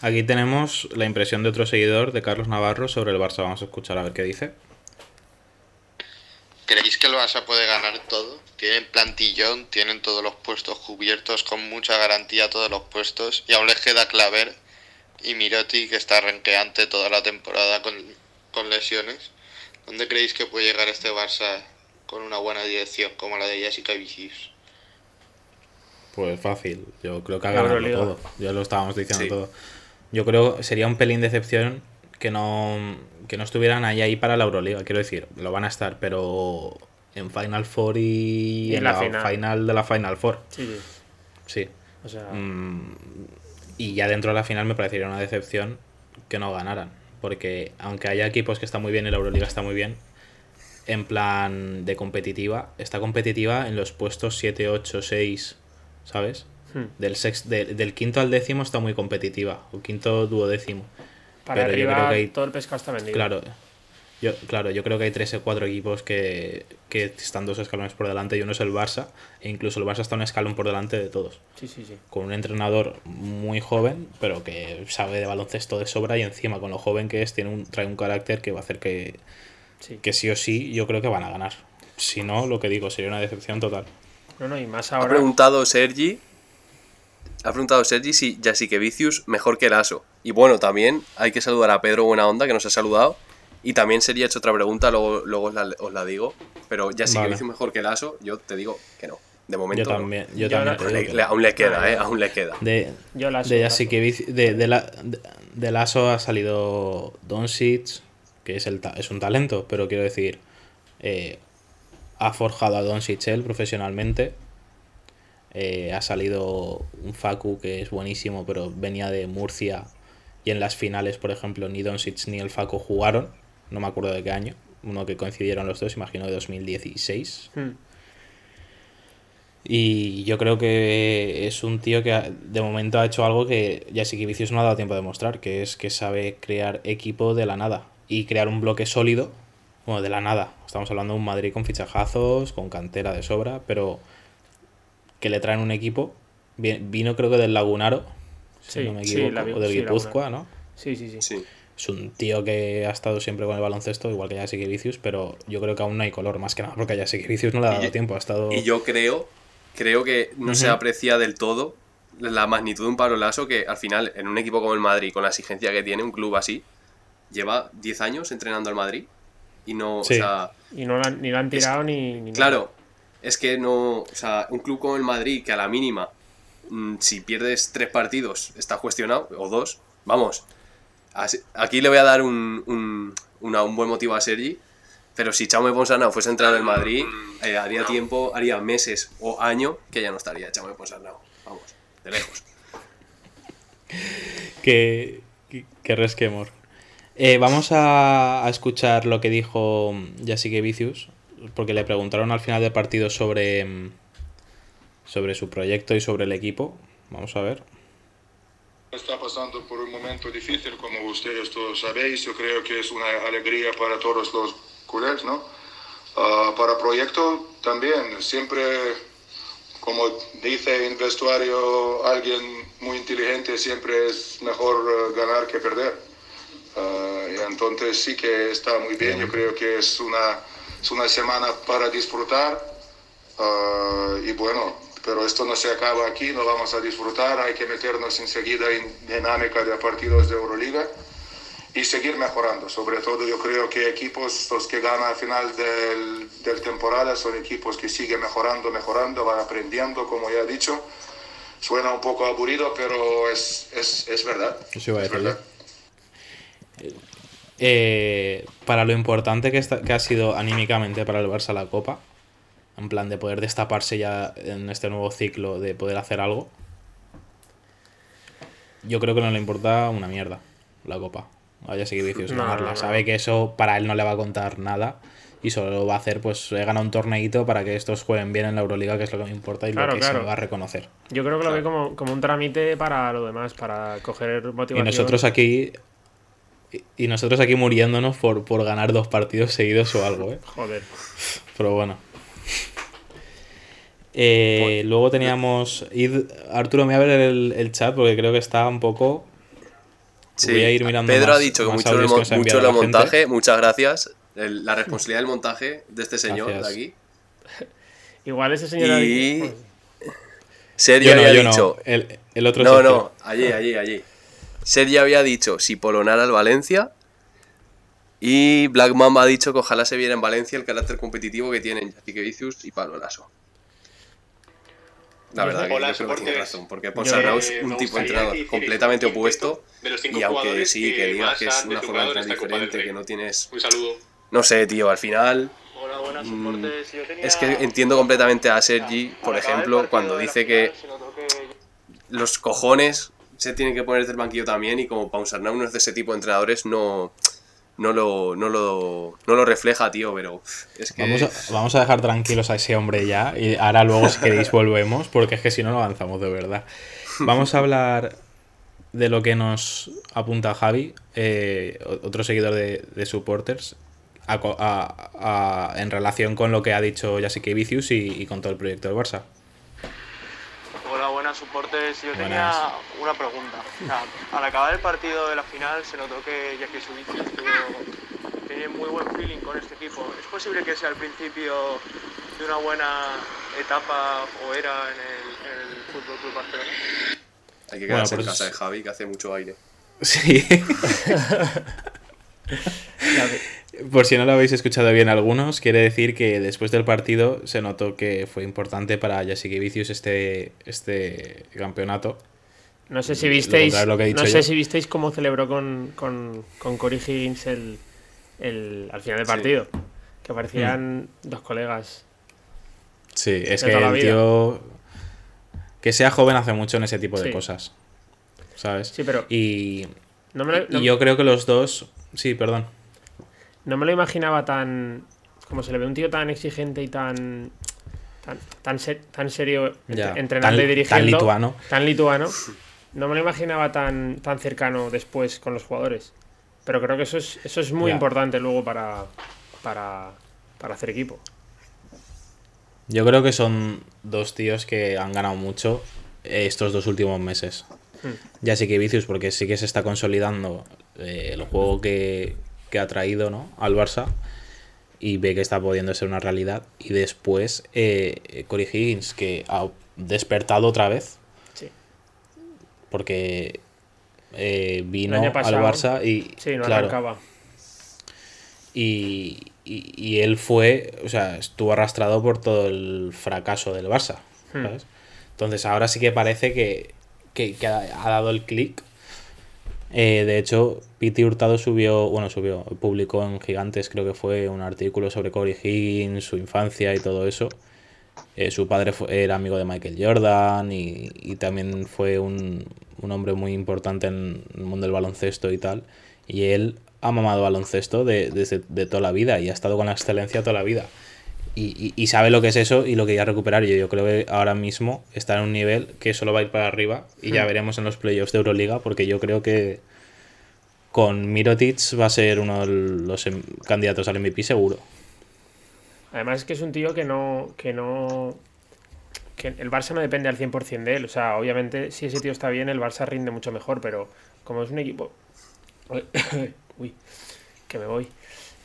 D: Aquí tenemos la impresión de otro seguidor de Carlos Navarro sobre el Barça. Vamos a escuchar a ver qué dice.
H: ¿Creéis que el Barça puede ganar todo? Tienen plantillón, tienen todos los puestos cubiertos con mucha garantía todos los puestos y aún les queda Claver y Miroti que está renqueante toda la temporada con, con lesiones. ¿Dónde creéis que puede llegar este Barça con una buena dirección como la de Jessica Vicius?
D: Pues fácil, yo creo que ha ganado todo. Ya lo estábamos diciendo
F: Sí.
D: todo. Yo creo sería un pelín de decepción que no, que no estuvieran ahí, ahí para la Euroliga. Quiero decir, lo van a estar, pero en Final Four y,
E: Y
D: en la, final. de la Final Four.
E: Sí, sí.
D: Sí.
E: O sea,
D: Mm, y ya dentro de la final me parecería una decepción que no ganaran. Porque aunque haya equipos que están muy bien y la Euroliga está muy bien, en plan de competitiva, está competitiva en los puestos 7, 8, 6, ¿sabes?
E: Hmm.
D: Del, sex- de- del quinto al décimo está muy competitiva, o quinto duodécimo.
E: para
D: pero yo
E: arriba
D: creo que hay-
E: todo el pescado está vendido.
D: Claro, yo, claro, yo creo que hay tres o cuatro equipos que, que están dos escalones por delante y uno es el Barça, e incluso el Barça está un escalón por delante de todos
E: Sí, sí, sí.
D: con un entrenador muy joven, pero que sabe de baloncesto de sobra y encima con lo joven que es tiene un, trae un carácter que va a hacer que,
E: sí.
D: que sí o sí yo creo que van a ganar. Si no, lo que digo, sería una decepción total.
E: No, no, y más
F: Ha
E: ahora.
F: preguntado Sergi. Ha preguntado Sergi si Vicius mejor que Lasso. Y bueno, también hay que saludar a Pedro Buena Onda, que nos ha saludado. Y también sería hecho otra pregunta, luego, luego os, la, os la digo. Pero Jasikevičius
D: Vale.
F: mejor que Lasso, yo te digo que no. De momento
D: Yo
F: no.
D: también, yo
E: Yo
D: también
F: Le-
D: que
F: le-
D: no.
F: aún le queda, ¿eh? Aún le queda.
D: De,
E: Yo Lasso,
D: de,
E: Lasso.
D: Jasikevic- de, de, la, de, de Lasso ha salido Doncic, que es, el, es un talento, pero quiero decir, eh, ha forjado a Doncic él profesionalmente. Eh, ha salido un Facu que es buenísimo, pero venía de Murcia y en las finales, por ejemplo, ni Doncic ni el Facu jugaron. No me acuerdo de qué año. Uno que coincidieron los dos, imagino de 2016.
E: Hmm.
D: Y yo creo que es un tío que de momento ha hecho algo que Jessica Vicius no ha dado tiempo de demostrar, que es que sabe crear equipo de la nada y crear un bloque sólido, bueno, de la nada. Estamos hablando de un Madrid con fichajazos, con cantera de sobra, pero que le traen un equipo. Vi- Vino creo que del Lagunaro, si
E: Sí,
D: no me
E: sí,
D: equivoco,
E: vi-
D: o del
E: sí,
D: Guipúzcoa. ¿no?
E: Sí, sí, sí.
F: Sí.
D: Es un tío que ha estado siempre con el baloncesto, igual que Jessica Vicius, pero yo creo que aún no hay color, más que nada porque a Jessica Vicius no le ha dado tiempo, ha estado...
F: Y yo creo, creo que no se aprecia del todo la magnitud de un Pablo Lasso que al final, en un equipo como el Madrid, con la exigencia que tiene, un club así, lleva 10 años entrenando al Madrid y no,
D: Sí.
F: o sea,
E: Y no la- ni lo han tirado ni, ni nada.
F: claro, es que no, o sea, un club como el Madrid que a la mínima, mm, si pierdes tres partidos, está cuestionado, o dos, vamos, así- aquí le voy a dar un, un, una- un buen motivo a Sergi, pero si Chaume Ponsarnau fuese a entrar en Madrid, eh, haría tiempo, haría meses o año que ya no estaría Chaume Ponsarnau, vamos, de lejos.
D: que, que, que resquemor. Eh, vamos a, escuchar lo que dijo Jessica Vicius, porque le preguntaron al final del partido sobre, mm, sobre su proyecto y sobre el equipo. Vamos a ver.
C: Está pasando por un momento difícil, como ustedes todos sabéis. Yo creo que es una alegría para todos los culés, ¿no? Ah, para proyecto también, siempre, como dice en vestuario alguien muy inteligente, siempre es mejor eh, ganar que perder. Y entonces sí que está muy bien. Yo creo que es una, es una semana para disfrutar. Ah, y bueno, pero esto no se acaba aquí, no vamos a disfrutar, hay que meternos enseguida en dinámica de partidos de Euroliga y seguir mejorando. Sobre todo yo creo que equipos, los que ganan al final del, del temporada, son equipos que siguen mejorando, mejorando, van aprendiendo, como ya he dicho. Suena un poco aburrido, pero es, es, es verdad.
D: A
C: es verdad.
D: Eh, para lo importante que, está- que ha sido anímicamente para el Barça la Copa, en plan de poder destaparse ya en este nuevo ciclo, de poder hacer algo, yo creo que no le importa una mierda la Copa. Vaya seguir vicios
E: No,
D: ganarla.
E: no, no.
D: Sabe que eso para él no le va a contar nada y solo va a hacer, pues, he ganado un torneito para que estos jueguen bien en la Euroliga, que es lo que me importa y
E: Claro,
D: lo que se me va a reconocer.
E: Yo creo que lo ve como, como un trámite para lo demás, para coger
D: Y
E: motivación.
D: nosotros aquí. Y- nosotros aquí muriéndonos por, por ganar dos partidos seguidos o algo, ¿eh? (laughs)
E: Joder.
D: Pero bueno. Eh, luego teníamos. id- Arturo, me voy a ver el, el chat porque creo que está un poco.
F: Sí,
D: Voy a ir mirando
F: Pedro
D: más-
F: ha dicho que mucho, el,
D: que
F: mucho el
D: gente.
F: montaje, muchas gracias. El- la responsabilidad del montaje de este señor
D: Gracias.
F: de aquí. (laughs)
E: Igual ese señor.
F: Y Sergio
D: Yo no,
F: había
D: yo
F: dicho.
D: no. El, el otro
F: No, no, allí, allí, allí. Sergio había dicho si polonara el Valencia. Y Black Mamba ha dicho que ojalá se viera en Valencia el carácter competitivo que tienen Jackie Vicius y Pablo Lasso. La verdad que yo creo que tiene razón, porque Ponsarnau es un tipo de entrenador completamente opuesto. Y aunque sí, que
I: que
F: digas que es una forma de entrenar
I: del
F: diferente, que no tienes.
I: Un saludo.
F: No sé, tío, al final.
J: Hola, buenas
F: Mm,
J: soportes. Yo tenía-
F: Es que entiendo completamente a Sergi, por
J: Al
F: ejemplo, cuando dice que los cojones se tienen que poner desde el banquillo también y como Pausarnau no es de ese tipo de entrenadores no, no, lo, no, lo, no lo refleja, tío, pero es que...
D: Vamos a, vamos a dejar tranquilos a ese hombre ya. Y ahora luego, si queréis, (laughs) volvemos. Porque es que si no, no avanzamos de verdad. Vamos a hablar de lo que nos apunta Javi, eh, otro seguidor de, de supporters, a a- en relación con lo que ha dicho Jessica Vicius y, y con todo el proyecto del Barça.
J: Soportes. Yo
D: Buenas.
J: tenía una pregunta. O sea, al acabar el partido de la final se notó que Jackie Subici tiene muy buen feeling con este equipo. ¿Es posible que sea el principio de una buena etapa o era en el, en el Fútbol Club Barcelona?
F: Hay que quedarse en casa de Javi, que hace mucho aire.
D: Sí. (laughs) (laughs) Por si no lo habéis escuchado bien algunos, quiere decir que después del partido se notó que fue importante para Jessica Vicius este, este campeonato.
E: No sé si visteis.
D: lo
E: no sé si visteis cómo celebró con, con, con Cory Higgins el, el, al final del
F: Sí.
E: partido. Que parecían dos colegas.
D: Sí, es que el tío. Que sea joven hace mucho en ese tipo de
E: Sí.
D: cosas. ¿Sabes?
E: Sí, pero
D: Y,
E: no me, lo, no-
D: y yo creo que los dos. Sí, perdón.
E: No me lo imaginaba tan. Como se le ve un tío tan exigente y tan. tan, tan, ser- tan serio
D: Ya,
E: entrenando
D: tan-
E: y dirigiendo.
D: tan lituano.
E: Tan lituano. No me lo imaginaba tan, tan cercano después con los jugadores. Pero creo que eso es, eso es muy
D: Ya.
E: importante luego para, para, para hacer equipo.
D: Yo creo que son dos tíos que han ganado mucho estos dos últimos meses.
E: Hmm.
D: Ya sí que Vicius, porque sí que se está consolidando eh, el juego que, que ha traído ¿no? al Barça y ve que está pudiendo ser una realidad. Y después eh, Cory Higgins, que ha despertado otra vez.
E: Sí.
D: Porque eh, vino al Barça y.
E: Sí, no
D: claro,
E: arrancaba.
D: y, y- y él fue, o sea, estuvo arrastrado por todo el fracaso del Barça.
E: Hmm.
D: ¿sabes? Entonces ahora sí que parece que, que- ha dado el clic. Eh, de hecho, Piti Hurtado subió, bueno, subió, publicó en Gigantes, creo que fue un artículo sobre Corey Higgins, su infancia y todo eso. Eh, su padre fue- era amigo de Michael Jordan y, y también fue un, un hombre muy importante en el mundo del baloncesto y tal. Y él ha mamado baloncesto de, desde de toda la vida y ha estado con la excelencia toda la vida. Y, y- y sabe lo que es eso y lo que ya recuperar. Y yo creo que ahora mismo está en un nivel que solo va a ir para arriba y ya
E: Hmm.
D: veremos en los playoffs de Euroliga porque yo creo que con Mirotic va a ser uno de los em- candidatos al MVP seguro.
E: Además es que es un tío que no. que no. que el Barça no depende al 100% de él. O sea, obviamente, si ese tío está bien, el Barça rinde mucho mejor, pero como es un equipo. (coughs) Uy, (coughs) que me voy.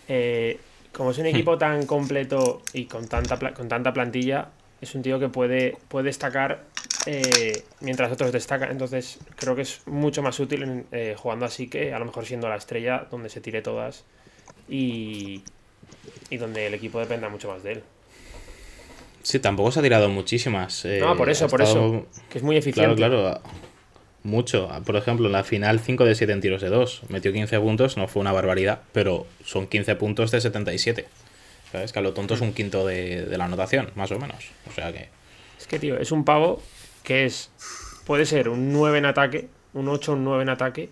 E: Eh, como es un equipo tan completo y con tanta, con tanta plantilla, es un tío que puede, puede destacar eh, mientras otros destacan. Entonces, creo que es mucho más útil en, eh, jugando así que a lo mejor siendo la estrella donde se tire todas y, y donde el equipo dependa mucho más de él.
D: Sí, tampoco se ha tirado muchísimas. eh,
E: No, por eso, por
D: estado-
E: eso. Que es muy eficiente.
D: Claro, claro. Mucho. Por ejemplo, en la final 5 de 7 en tiros de 2. Metió 15 puntos, no fue una barbaridad, pero son 15 puntos de 77. ¿Sabes? Que a lo tonto es un quinto de, de la anotación, más o menos. O sea que.
E: Es que, tío, es un pavo que es. Puede ser un 9 en ataque, un 8 un 9 en ataque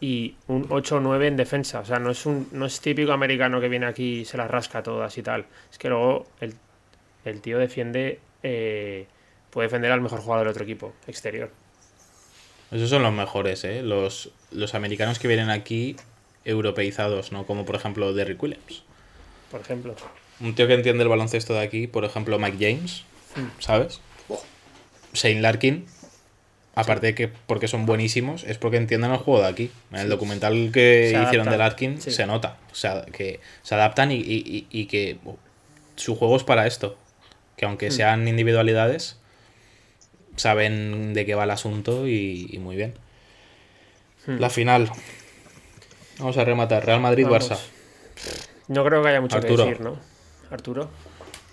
E: y un 8 o 9 en defensa. O sea, no es, un, no es típico americano que viene aquí y se las rasca todas y tal. Es que luego el, el tío defiende. eh, puede defender al mejor jugador del otro equipo, exterior.
D: Esos son los mejores, ¿eh? Los, los americanos que vienen aquí europeizados, ¿no? Como por ejemplo Derrick Williams.
E: Por ejemplo.
D: Un tío que entiende el baloncesto de aquí, por ejemplo Mike James, ¿sabes?
F: Oh.
D: Shane Larkin, aparte de que porque son buenísimos, es porque entienden el juego de aquí. En el documental que
E: Se
D: hicieron de Larkin
E: sí.
D: se nota. O sea, que se adaptan y, y- y- y que oh, su juego es para esto. Que aunque sean individualidades, saben de qué va el asunto y, y muy bien. La final. Vamos a rematar. Real Madrid-Barça.
E: Vamos. No creo que haya mucho
D: Arturo.
E: que decir, ¿no? Arturo.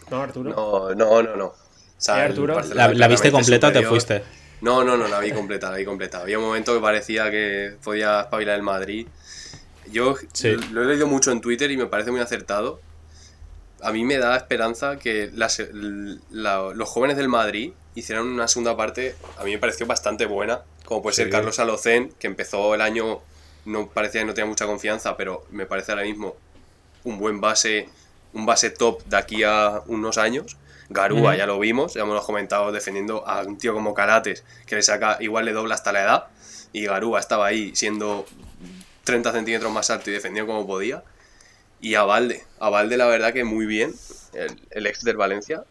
E: No, Arturo.
F: No, no, no, no. O sea,
E: ¿Eh, Arturo?
D: ¿La, la viste completa o te fuiste?
F: No, no, no, la vi completa, la vi completa. Había un momento que parecía que podía espabilar el Madrid. Yo
D: Sí.
F: lo he leído mucho en Twitter y me parece muy acertado. A mí me da esperanza que las- la- los jóvenes del Madrid hicieran una segunda parte, a mí me pareció bastante buena, como puede ser. Carlos Alocén, que empezó el año, no parecía que no tenía mucha confianza, pero me parece ahora mismo un buen base, un base top de aquí a unos años. Garúa, ya lo vimos, ya hemos comentado defendiendo a un tío como Carates, que le saca, igual le dobla hasta la edad, y Garúa estaba ahí siendo 30 centímetros más alto y defendió como podía. Y a Valde, a Valde la verdad que muy bien, el, el ex del Valencia,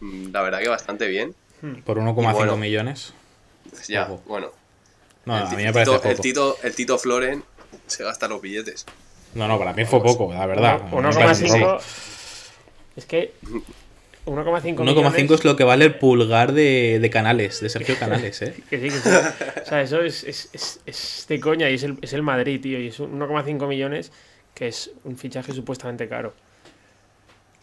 F: mm, la verdad que bastante bien.
D: Por 1,5
F: Y bueno.
D: millones.
F: Ya,
D: Ojo.
F: bueno.
D: No,
F: el,
D: a mí me parece
F: Tito, el,
D: poco.
F: Tito, el Tito Floren se gasta los billetes.
D: No, no, para mí fue poco, la verdad.
E: Uno-
D: Me parece un
E: 1,5.
D: robo.
E: Es que 1,5
D: 1,5
E: millones-
D: es lo que vale el pulgar de, de Canales, de Sergio (laughs) Canales, ¿eh?
E: Que sí, que sí. O sea, eso es, es, es, es de coña y es el, es el Madrid, tío. Y es un 1,5 millones que es un fichaje supuestamente caro.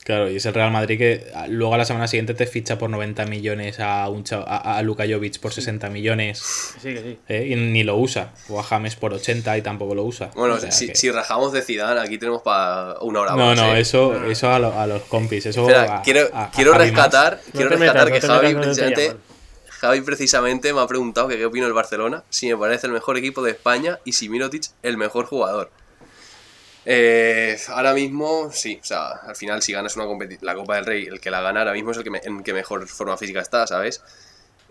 D: Claro, y es el Real Madrid que ah, luego a la semana siguiente te ficha por 90 millones a, un a, a Luka Jovic por 60 millones
E: sí, que sí.
D: ¿eh? y ni lo usa. O a James por 80 y tampoco lo usa.
F: Bueno,
D: O sea
F: si,
D: que-
F: si rajamos de Zidane, aquí tenemos para una hora
D: No,
F: más.
D: no,
F: ¿eh?
D: eso, eso a, lo- a los compis. Eso
F: Espera,
D: a-
F: quiero,
D: a- a
F: quiero rescatar, quiero rescatar
E: metas,
F: que
E: no
F: Javi
E: metas
F: precisamente. Javi precisamente me ha preguntado que qué opino del Barcelona, si me parece el mejor equipo de España y si Mirotic el mejor jugador. Eh, ahora mismo, sí, o sea, al final si ganas una la Copa del Rey, el que la gana ahora mismo es el que me- en que mejor forma física está, ¿sabes?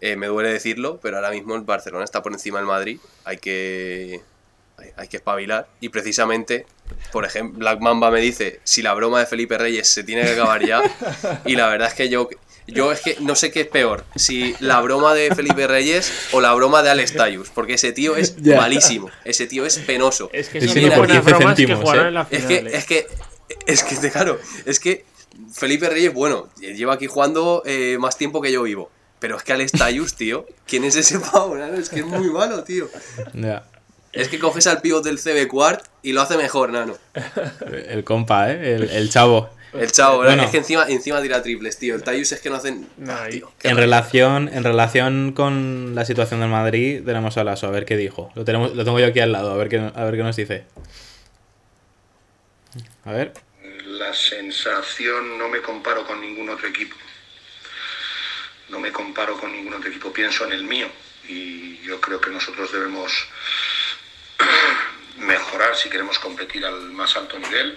F: Eh, me duele decirlo, pero ahora mismo el Barcelona está por encima del Madrid, hay que, hay, hay que espabilar. Y precisamente, por ejemplo, Black Mamba me dice, si la broma de Felipe Reyes se tiene que acabar ya, (laughs) y la verdad es que yo, yo es que no sé qué es peor, si la broma de Felipe Reyes o la broma de Alex Tayus, porque ese tío es
D: Ya.
F: malísimo, ese tío es penoso.
E: Es que son
D: ni
E: muy
D: por
E: buenas
D: 15
E: bromas que jugaron
D: ¿eh?
E: en la
F: Es que,
E: eh.
F: es que, es que, claro, es que Felipe Reyes, bueno, lleva aquí jugando eh, más tiempo que yo vivo. Pero es que Alex Tayus, tío, ¿quién es ese pavo? nano? Es que es muy malo, tío.
D: Ya.
F: Es que coges al pivot del CB Quart y lo hace mejor, nano.
D: El compa, ¿eh? El, el chavo.
F: El chavo,
D: Bueno.
F: es que encima, encima tira triples, tío. El Tayus es que no hacen. Ah, tío,
D: En relación, en relación con la situación del Madrid, tenemos a Lasso, a ver qué dijo. Lo, tenemos, lo tengo yo aquí al lado, a ver qué, a ver qué nos dice. A ver.
B: La sensación no me comparo con ningún otro equipo. No me comparo con ningún otro equipo, pienso en el mío. Y yo creo que nosotros debemos (clears throat) mejorar si queremos competir al más alto nivel.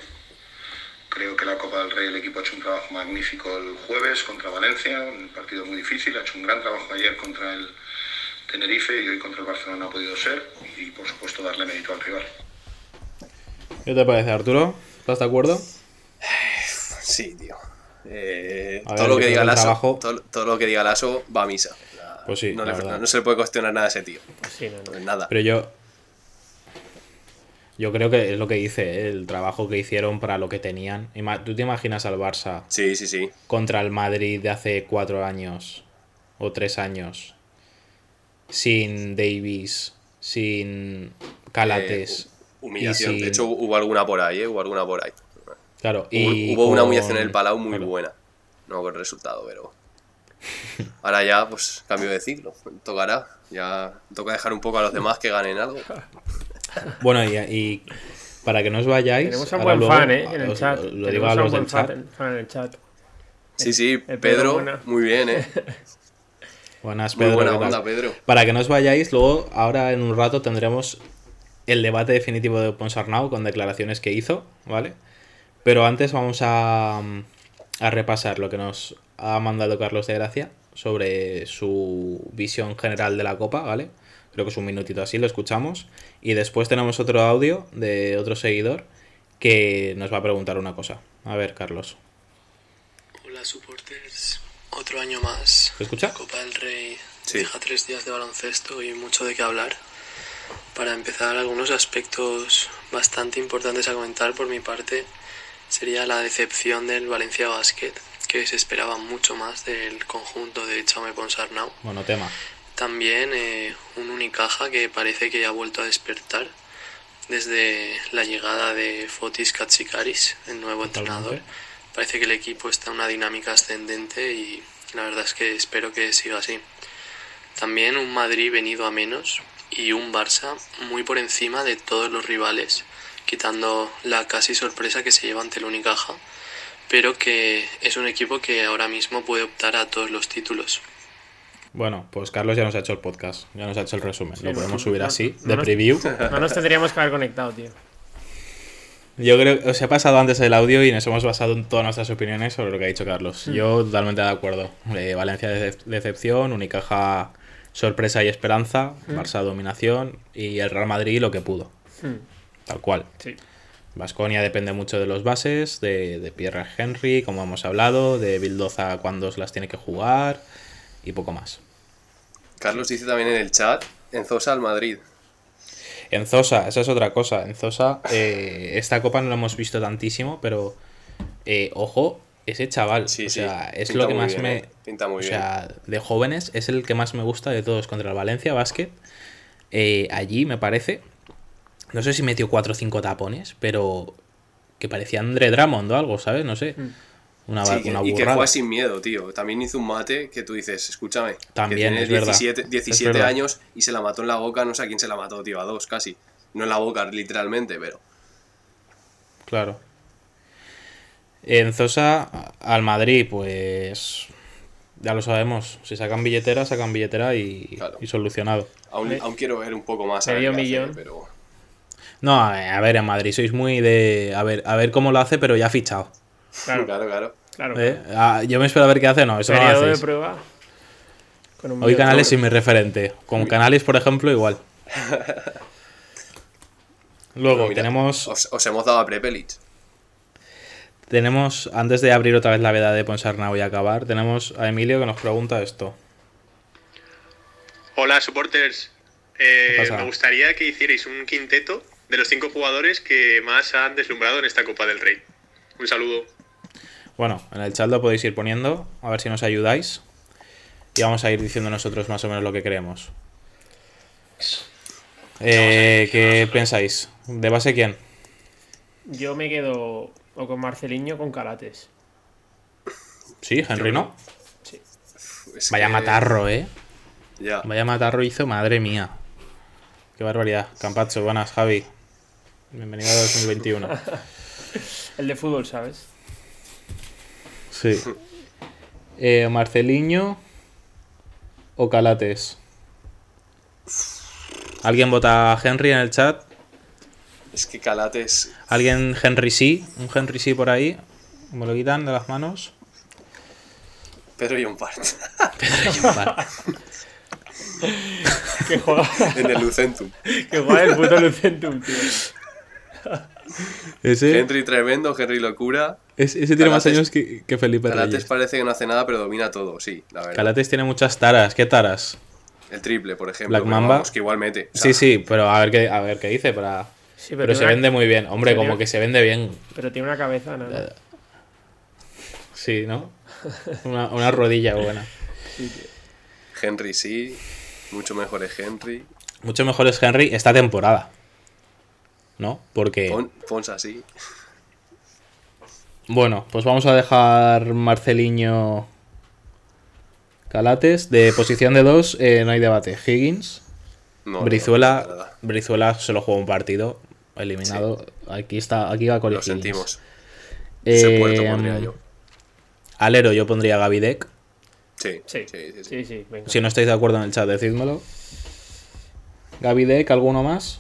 B: Creo que la Copa del Rey el equipo ha hecho un trabajo magnífico el jueves contra Valencia, un partido muy difícil, ha hecho un gran trabajo ayer contra el Tenerife y hoy contra el Barcelona no ha podido ser. Y por supuesto darle mérito al rival.
D: ¿Qué te parece, Arturo? ¿Estás de acuerdo?
F: Sí, tío. Eh, todo,
D: ver,
F: lo
D: que
F: diga Lasso, todo, todo lo que diga Lasso va a misa.
D: Pues sí,
F: no, le-
D: verdad.
F: no se le puede cuestionar nada a ese tío.
E: Sí, no, no.
F: Pues nada.
D: Pero yo. Yo creo que es lo que dice, ¿eh? el trabajo que hicieron para lo que tenían. ¿Tú te imaginas al Barça
F: Sí, sí, sí.
D: contra el Madrid de hace cuatro años o tres años? Sin Davis, sin Calates.
F: Eh, humillación.
D: sin-
F: De hecho, hubo alguna por ahí, ¿eh? Hubo alguna por ahí.
D: Claro,
F: Hubo,
D: y
F: hubo una
D: con-
F: humillación en el Palau muy
D: claro.
F: buena. No con el resultado, pero. Ahora ya, pues, cambio de ciclo. Tocará. Ya toca dejar un poco a los demás que ganen algo. (laughs)
D: Bueno, y, y para que no os vayáis.
E: Tenemos a un buen
D: luego,
E: fan, ¿eh? En el
D: os-
E: chat.
D: Lo digo
E: Tenemos
D: a los
E: buen
D: del chat.
E: fan, en el chat.
F: Sí, sí,
E: el Pedro
F: muy bien, ¿eh? (laughs)
D: Buenas,
F: Muy
D: Pedro.
F: Pedro.
D: Para que no os vayáis, luego, ahora en un rato tendremos el debate definitivo de Ponsarnau con declaraciones que hizo, ¿vale? Pero antes vamos a, a repasar lo que nos ha mandado Carlos de Gracia sobre su visión general de la Copa, ¿vale? Creo que es un minutito así, lo escuchamos. Y después tenemos otro audio de otro seguidor que nos va a preguntar una cosa. A ver, Carlos.
I: Hola supporters, otro año más.
D: ¿Se escucha?
I: La Copa del Rey
F: Sí.
I: deja tres días de baloncesto y mucho de qué hablar. Para empezar, algunos aspectos bastante importantes a comentar por mi parte sería la decepción del Valencia Basket, que se esperaba mucho más del conjunto de Chaume Ponsarnau.
D: Bueno, tema.
I: También eh, un Unicaja que parece que ha vuelto a despertar desde la llegada de Fotis Katsikaris, el nuevo entrenador. Parece que el equipo está en una dinámica ascendente y la verdad es que espero que siga así. También un Madrid venido a menos y un Barça muy por encima de todos los rivales, quitando la casi sorpresa que se lleva ante el Unicaja, pero que es un equipo que ahora mismo puede optar a todos los títulos.
D: Bueno, pues Carlos ya nos ha hecho el podcast, ya nos ha hecho el resumen. lo podemos subir
E: no,
D: así,
E: no
D: de
E: nos-
D: preview.
E: No nos tendríamos que haber conectado, tío.
D: Yo creo que os he pasado antes el audio y nos hemos basado en todas nuestras opiniones sobre lo que ha dicho Carlos.
E: Mm.
D: Yo totalmente de acuerdo. Eh, Valencia decep- decepción, Unicaja sorpresa y esperanza,
E: Mm.
D: Barça dominación y el Real Madrid lo que pudo.
E: Hmm,
D: Tal cual.
E: Sí.
D: Vasconia depende mucho de los bases, de, de Pierre Henry, como hemos hablado, de Bildoza cuando las tiene que jugar y poco más.
F: Carlos dice también en el chat, en Zosa al Madrid.
D: En Zosa, esa es otra cosa. En Zosa, eh, esta copa no la hemos visto tantísimo, pero eh, ojo, ese chaval.
F: Sí,
D: o
F: sí,
D: sea, es
F: pinta
D: lo que más
F: bien,
D: me.
F: eh, pinta muy
D: o sea, de jóvenes, es el que más me gusta de todos contra el Valencia Basket. Eh, allí me parece. No sé si metió 4 o 5 tapones, pero que parecía André Drummond o algo, ¿sabes? No sé. Una,
F: Sí,
D: una
F: y que juega sin miedo, tío. También hizo un mate que tú dices, escúchame,
D: También,
F: que
D: es
F: tiene
D: verdad.
F: 17,
D: Es
F: 17
D: verdad.
F: años y se la mató en la boca, no sé a quién se la mató, tío, a dos casi. No en la boca, literalmente, pero...
D: Claro. En Zosa, al Madrid, pues. Ya lo sabemos. Si sacan billetera, sacan billetera y, y solucionado.
F: Aún, aún quiero ver un poco más. a ver
E: Medio
F: qué hace,
E: millón.
F: pero...
D: No, a ver, en Madrid sois muy de. A ver, a ver cómo lo hace, pero ya ha fichado.
E: Claro,
F: claro, claro.
E: claro.
D: ¿Eh? Ah, yo me espero a ver qué hace, no, eso no lo
E: Periodo de prueba. con un
D: Hoy Canales es mi referente. Con Canales, por ejemplo, igual. (laughs) Luego
F: mira,
D: tenemos.
F: Os, os hemos dado a Prepelic.
D: Tenemos, antes de abrir otra vez la veda de Ponsarnau y acabar, tenemos a Emilio que nos pregunta esto.
K: Hola, supporters. Eh, me gustaría que hicierais un quinteto de los cinco jugadores que más han deslumbrado en esta Copa del Rey. Un saludo.
D: Bueno, en el chat lo podéis ir poniendo, a ver si nos ayudáis. Y vamos a ir diciendo nosotros más o menos lo que creemos. Eh, ¿Qué pensáis? ¿De base quién?
E: Yo me quedo o con Marceliño o con Calates.
D: Sí, Henry no.
F: Es
D: Vaya
F: que-
D: matarro, eh.
F: Ya.
D: Vaya matarro hizo, madre mía. Qué barbaridad. Campacho, buenas, Javi. Bienvenido a 2021. (laughs)
E: El de fútbol, ¿sabes?
D: Sí. (laughs) Eh, Marceliño o Calates. ¿Alguien vota a Henry en el chat?
F: Es que Calates...
D: ¿Alguien Henry sí? ¿Un Henry sí por ahí? ¿Me lo quitan de las manos?
F: Pedro y un par. (laughs) (laughs)
E: Que juega.
F: en el Lucentum.
E: que juega el puto Lucentum, tío.
D: Ese,
F: Henry tremendo, Henry locura.
D: es- ese tiene más años que, que Felipe
F: Calates
D: Reyes.
F: parece que no hace nada, pero domina todo, sí, la verdad.
D: Calates tiene muchas taras. ¿Qué taras?
F: El triple, por ejemplo.
D: Black Mamba.
F: vamos, que igual mete. O sea,
D: Sí, sí, pero a ver qué, a ver qué dice para...
E: Sí,
D: pero
E: pero
D: se
E: una-
D: vende muy bien. Hombre, como que se vende bien.
E: Pero tiene una cabeza, ¿no? (laughs)
D: Sí, ¿no? Una, una rodilla buena.
F: Henry sí. Mucho mejor es Henry.
D: Mucho mejor es Henry esta temporada. ¿No? Porque...
F: Pon, Ponsa sí.
D: Bueno, pues vamos a dejar Marceliño Calates, de posición de dos, eh, no hay debate. Higgins,
F: No,
D: Brizuela,
F: no, nada.
D: Brizuela solo jugó un partido, eliminado. Aquí está, aquí va Corey
F: Lo
D: Higgins.
F: sentimos. Ese puerto
D: Eh,
F: pondría yo.
D: Alero, yo pondría Deck.
F: Sí,
E: Sí,
F: sí, sí. sí.
E: sí, sí, venga.
D: Si no estáis de acuerdo en el chat, decídmelo. Gaby Deck, ¿alguno más?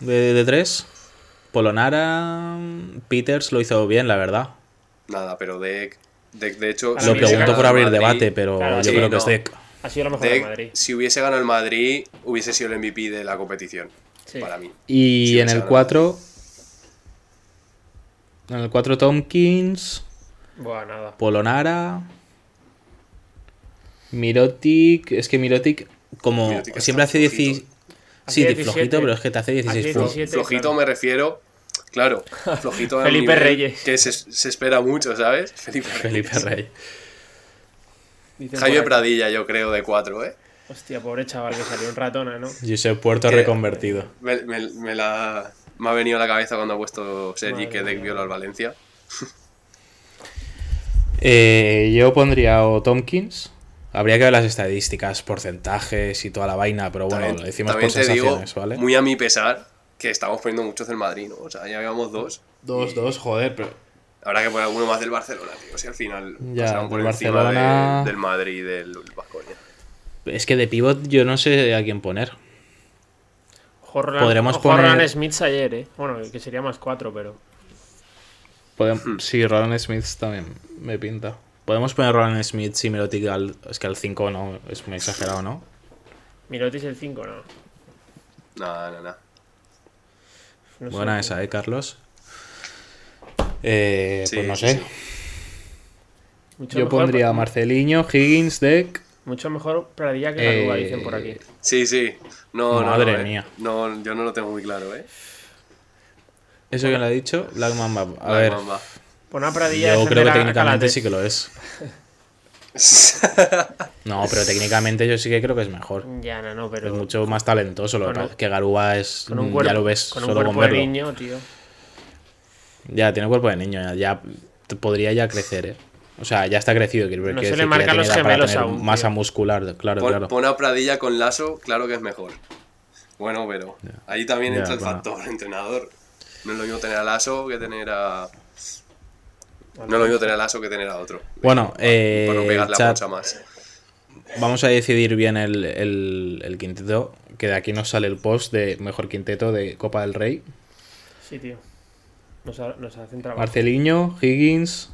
D: De, de tres. Polonara. Peters lo hizo bien, la verdad.
F: Nada, pero Deck, Deck de hecho...
E: Lo
F: si
D: pregunto por abrir
F: Madrid-
D: debate, pero
E: Claro,
D: yo
F: sí,
D: creo que
F: no.
D: es Deck.
E: Ha sido lo mejor de Madrid.
F: si hubiese ganado el Madrid, hubiese sido el MVP de la competición.
E: Sí.
F: Para mí.
D: Y en el 4. En el 4 Tompkins.
E: Buah, nada.
D: Polonara. Mirotic. Es que Mirotic, como
F: Mirotic
D: siempre hace 16.
F: Flojito.
D: Sí, flojito,
E: 17.
D: pero es que te hace 16
E: Hace
D: puntos.
E: 17.
F: Flojito
E: claro.
F: me refiero... Claro, (laughs) flojito
E: Felipe Reyes.
F: Que se, se espera mucho, ¿sabes? (laughs) Felipe Reyes.
D: Felipe Rey.
E: Dicen
F: Jaime
E: por aquí.
F: Pradilla, yo creo, de 4, ¿eh?
E: Hostia, pobre chaval que salió un ratona, ¿no? (laughs)
D: Josep Puerto
F: Que-
D: reconvertido.
F: Me, me- me la, me ha venido a la cabeza cuando ha puesto Sergi
E: Madre
F: que Deck viola al Valencia.
D: Eh, yo pondría o Tompkins. Habría que ver las estadísticas, porcentajes y toda la vaina, pero bueno,
F: También-
D: lo decimos
F: también
D: por
F: te digo,
D: sensaciones, ¿vale?
F: muy a mi pesar, que estamos poniendo muchos del Madrid, ¿no? O sea, ya llevamos dos.
D: Dos, dos, joder, pero.
F: Habrá que poner alguno más del Barcelona, tío. Si al final
D: Ya,
F: pasarán por
D: del
F: encima
D: Barcelona-
F: de- del Madrid y del Vasconia.
D: Es que de pivot yo no sé a quién poner.
E: Jorran,
D: Podremos
E: Jorran
D: poner-
E: Smith ayer, ¿eh? Bueno, que sería más cuatro, pero.
D: Podem-
F: Hmm.
D: Sí, Roland Smith también me pinta. Podemos poner Roland Smith si Mirotic al. Es que al 5 no, es muy exagerado, ¿no?
E: Mirotis el 5, ¿no?
F: No, no, no.
E: No sé.
D: Buena esa, ¿eh, Carlos? Eh,
F: Sí,
D: pues no sé.
F: sí.
E: Mucho
D: Yo
E: mejor-
D: pondría a Marcelinho, Higgins, Deck.
E: Mucho mejor Pradilla que
D: Eh,
E: dicen por aquí.
F: Sí, sí. No, no,
D: Madre
F: no, eh.
D: mía.
F: No, yo no lo tengo muy claro, ¿eh?
D: ¿Eso que le ha dicho? Black Mamba. A
F: Black
D: ver,
F: Mamba.
E: Pon a Pradilla
D: yo creo que técnicamente sí que lo es. (laughs) No, pero técnicamente yo sí que creo que es mejor.
E: Ya, no, no, pero.
D: Es mucho más talentoso. Lo que
E: Con un-
D: pasa es que Garúa es.
E: Con un cuerpo,
D: ya lo ves
E: con un
D: solo
E: cuerpo
D: con
E: de niño, tío.
D: Ya, tiene cuerpo de niño. Ya, ya podría ya crecer, ¿eh? O sea, ya está crecido. Quiero
E: No se le marcan los gemelos
D: tener
E: aún,
D: Masa
E: tío.
D: muscular, claro,
F: Pon,
D: claro.
F: pon a Pradilla con Lasso, claro que es mejor. Bueno, pero ahí también
D: Ya,
F: entra el factor (laughs) entrenador. No es lo mismo tener a Lasso que tener a. No es lo mismo tener a Lasso que tener a otro.
D: Bueno, eh,
F: Para no pegarle a
D: chat,
F: Poncha más.
D: vamos a decidir bien el, el, el quinteto. Que de aquí nos sale el post de mejor quinteto de Copa del Rey.
E: Sí, tío. Nos, ha- nos hacen trabajo.
D: Marceliño, Higgins,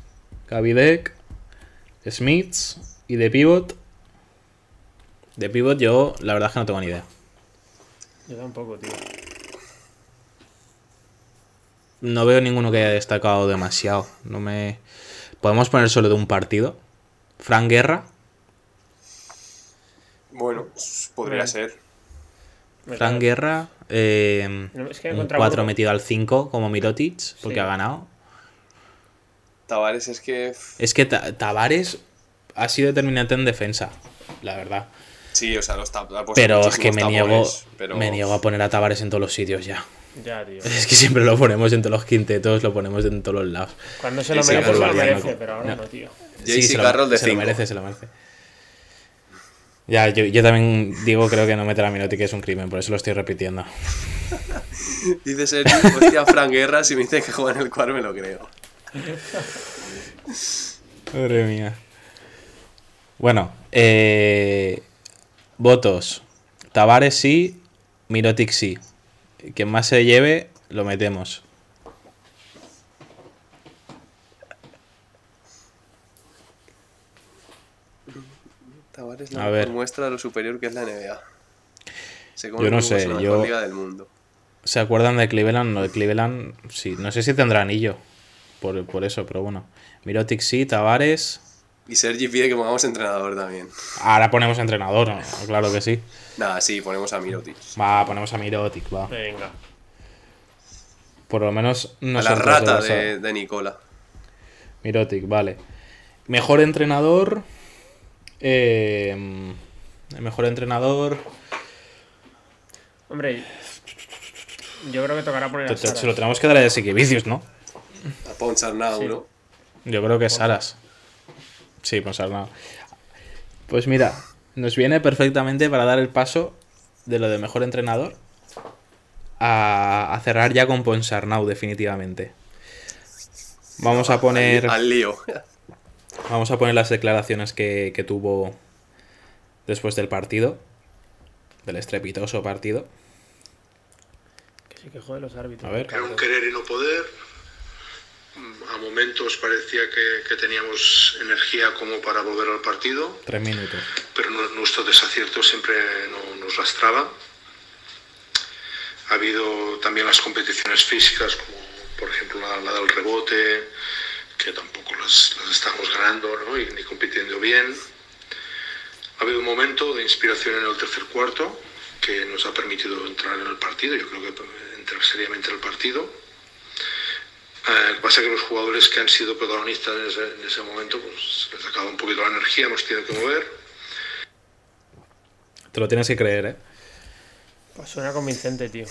D: Gavidec, Smiths y de pivot. De pivot yo la verdad es que no tengo ni idea.
E: Yo tampoco, tío.
D: No veo ninguno que haya destacado demasiado. No me. Podemos poner solo de un partido. Frank Guerra.
F: Bueno, podría
E: Bien.
F: ser.
E: Queda-
D: Guerra. Eh,
E: No, es que
D: un
E: contra
D: 4
E: Burgos.
D: metido al 5 como Mirotic. Porque
E: Sí.
D: ha ganado.
F: Tavares es que.
D: Es que Ta- Tavares ha sido determinante en defensa. La verdad.
F: Sí, o sea, los ha
D: Pero es que me niego,
F: pero-
D: me niego a poner a Tavares en todos los sitios ya.
E: Ya, tío. (laughs)
D: Es que siempre lo ponemos en todos los quintetos, lo ponemos en todos los lados.
E: Cuando se lo merece, se lo merece, pero ahora
D: no.
E: no, tío.
F: JC
D: se lo-
F: Carroll de
D: se lo merece, se lo merece. Ya, yo, yo también digo, creo que no meter a Minotti que es un crimen, por eso lo estoy repitiendo. (laughs)
F: Dice Sergi, hostia, Frank Guerra, si me dice que juega en el cuadro me lo creo. (laughs)
D: Madre mía. Bueno, eh, votos. Tavares sí, Mirotic sí. Quien más se lleve, lo metemos.
F: Tavares
D: A
F: la
D: ver.
F: mejor muestra de lo superior que es la NBA. Se come
D: Yo no sé,
F: la
D: yo-
F: liga del mundo.
D: ¿Se acuerdan de Cleveland? No, de Cleveland, sí. No sé si tendrá anillo. Por, por eso, pero bueno. Mirotic sí, Tavares.
F: Y Sergi pide que pongamos entrenador también.
D: Ahora ponemos entrenador, ¿no? claro que sí.
F: Nada, sí, ponemos a Mirotic.
D: Va, ponemos a Mirotic, va.
E: Venga.
D: Por lo menos
F: a
D: nosotros
F: la rata de,
D: a-
F: de Nicola.
D: Mirotic, vale. Mejor entrenador. eh, el mejor entrenador.
E: Hombre, yo creo que tocará poner a Saras.
D: se lo tenemos que dar a Siquevicius, ¿no?
F: A Pons Arnau,
E: Sí.
F: ¿no?
D: Yo creo que Saras. Sí, Ponsarnau. Pues mira, nos viene perfectamente para dar el paso de lo de mejor entrenador a, a cerrar ya con Ponsarnau, definitivamente. Vamos a poner.
F: Al lío. (laughs)
D: Vamos a poner las declaraciones que, que tuvo después del partido. Del estrepitoso partido.
E: Que sí que jode los árbitros.
D: A ver.
L: Era un querer y no poder. A momentos parecía que, que teníamos energía como para volver al partido,
D: Tres minutos.
L: pero nu- nuestro desacierto siempre no- nos lastraba. Ha habido también las competiciones físicas, como por ejemplo la, la del rebote, que tampoco las, las estábamos ganando ¿no? y ni compitiendo bien. Ha habido un momento de inspiración en el tercer cuarto que nos ha permitido entrar en el partido, yo creo que entrar seriamente en el partido. Eh, lo que pasa es que los jugadores que han sido protagonistas en ese, en ese momento, pues les ha acabado un poquito la energía, hemos tenido que mover.
D: Te lo tienes que creer, ¿eh?
E: Pues suena convincente, tío.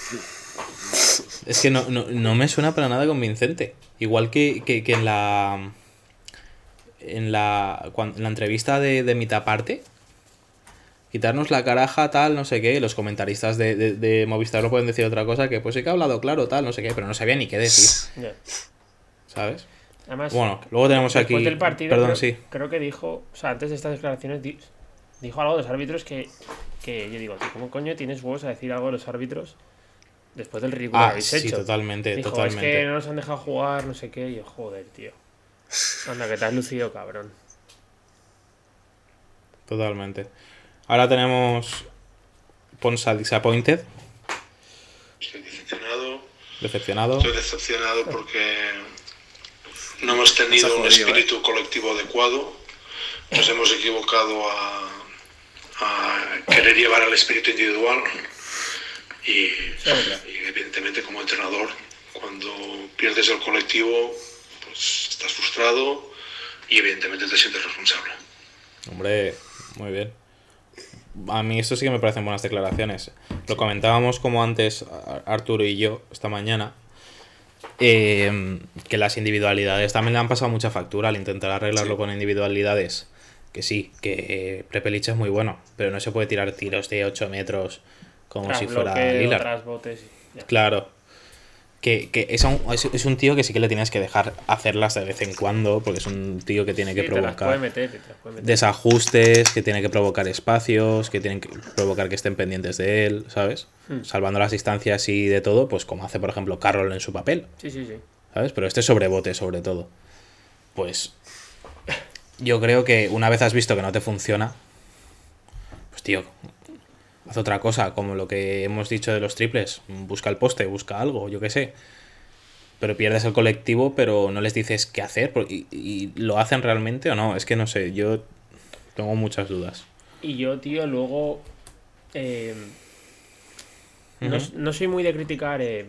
D: Es que no, no, no me suena para nada convincente. Igual que, que, que en la. En la, cuan- en la entrevista de, de mitad parte. Quitarnos la caraja, tal, no sé qué. Los comentaristas de, de, de Movistar no pueden decir otra cosa que, pues sí que ha hablado claro, tal, no sé qué, pero no sabía ni qué decir. ¿Sabes?
E: Además,
D: Bueno, luego tenemos
E: después
D: aquí-
E: del partido,
D: perdón,
E: creo,
D: sí.
E: Creo que dijo, o sea, antes de estas declaraciones, di- dijo algo de los árbitros que, que yo digo, ¿cómo coño tienes huevos a decir algo de los árbitros después del ridículo
D: Ah,
E: que habéis
D: sí,
E: hecho?
D: totalmente,
E: Dijo,
D: totalmente.
E: Es que no nos han dejado jugar, no sé qué, y yo, joder, tío. Anda, que te has lucido, cabrón.
D: Totalmente. Ahora tenemos. Ponsa Disappointed.
L: Estoy decepcionado.
D: Decepcionado.
L: Estoy decepcionado porque no hemos tenido un espíritu colectivo adecuado. Nos hemos equivocado a, a querer llevar al espíritu individual. Y, y evidentemente como entrenador, cuando pierdes el colectivo, pues estás frustrado y evidentemente te sientes responsable.
D: Hombre, muy bien. A mí esto sí que me parecen buenas declaraciones. Lo comentábamos como antes Ar- Arturo y yo esta mañana. eh, que las individualidades también le han pasado mucha factura al intentar arreglarlo con individualidades. Que sí, que Prepelic es muy bueno, pero no se puede tirar tiros de 8 metros como
E: Tras
D: si fuera
E: tras botes.
D: Claro. Que, que es, un, es, es un tío que sí que le tienes que dejar hacerlas de vez en cuando, porque es un tío que tiene que
E: Sí,
D: provocar
E: meter.
D: desajustes, que tiene que provocar espacios, que tienen que provocar que estén pendientes de él, ¿sabes?
E: Hmm.
D: Salvando las distancias y de todo, pues como hace, por ejemplo, Carroll en su papel,
E: Sí, sí, sí.
D: ¿sabes? Pero este sobrebote, sobre todo. Pues yo creo que una vez has visto que no te funciona, pues tío, haz otra cosa, como lo que hemos dicho de los triples, busca el poste, busca algo, yo qué sé. Pero pierdes el colectivo, pero no les dices qué hacer, y, y lo hacen realmente o no, es que no sé, yo tengo muchas dudas.
E: Y yo, tío, luego. eh, no, no soy muy de criticar eh,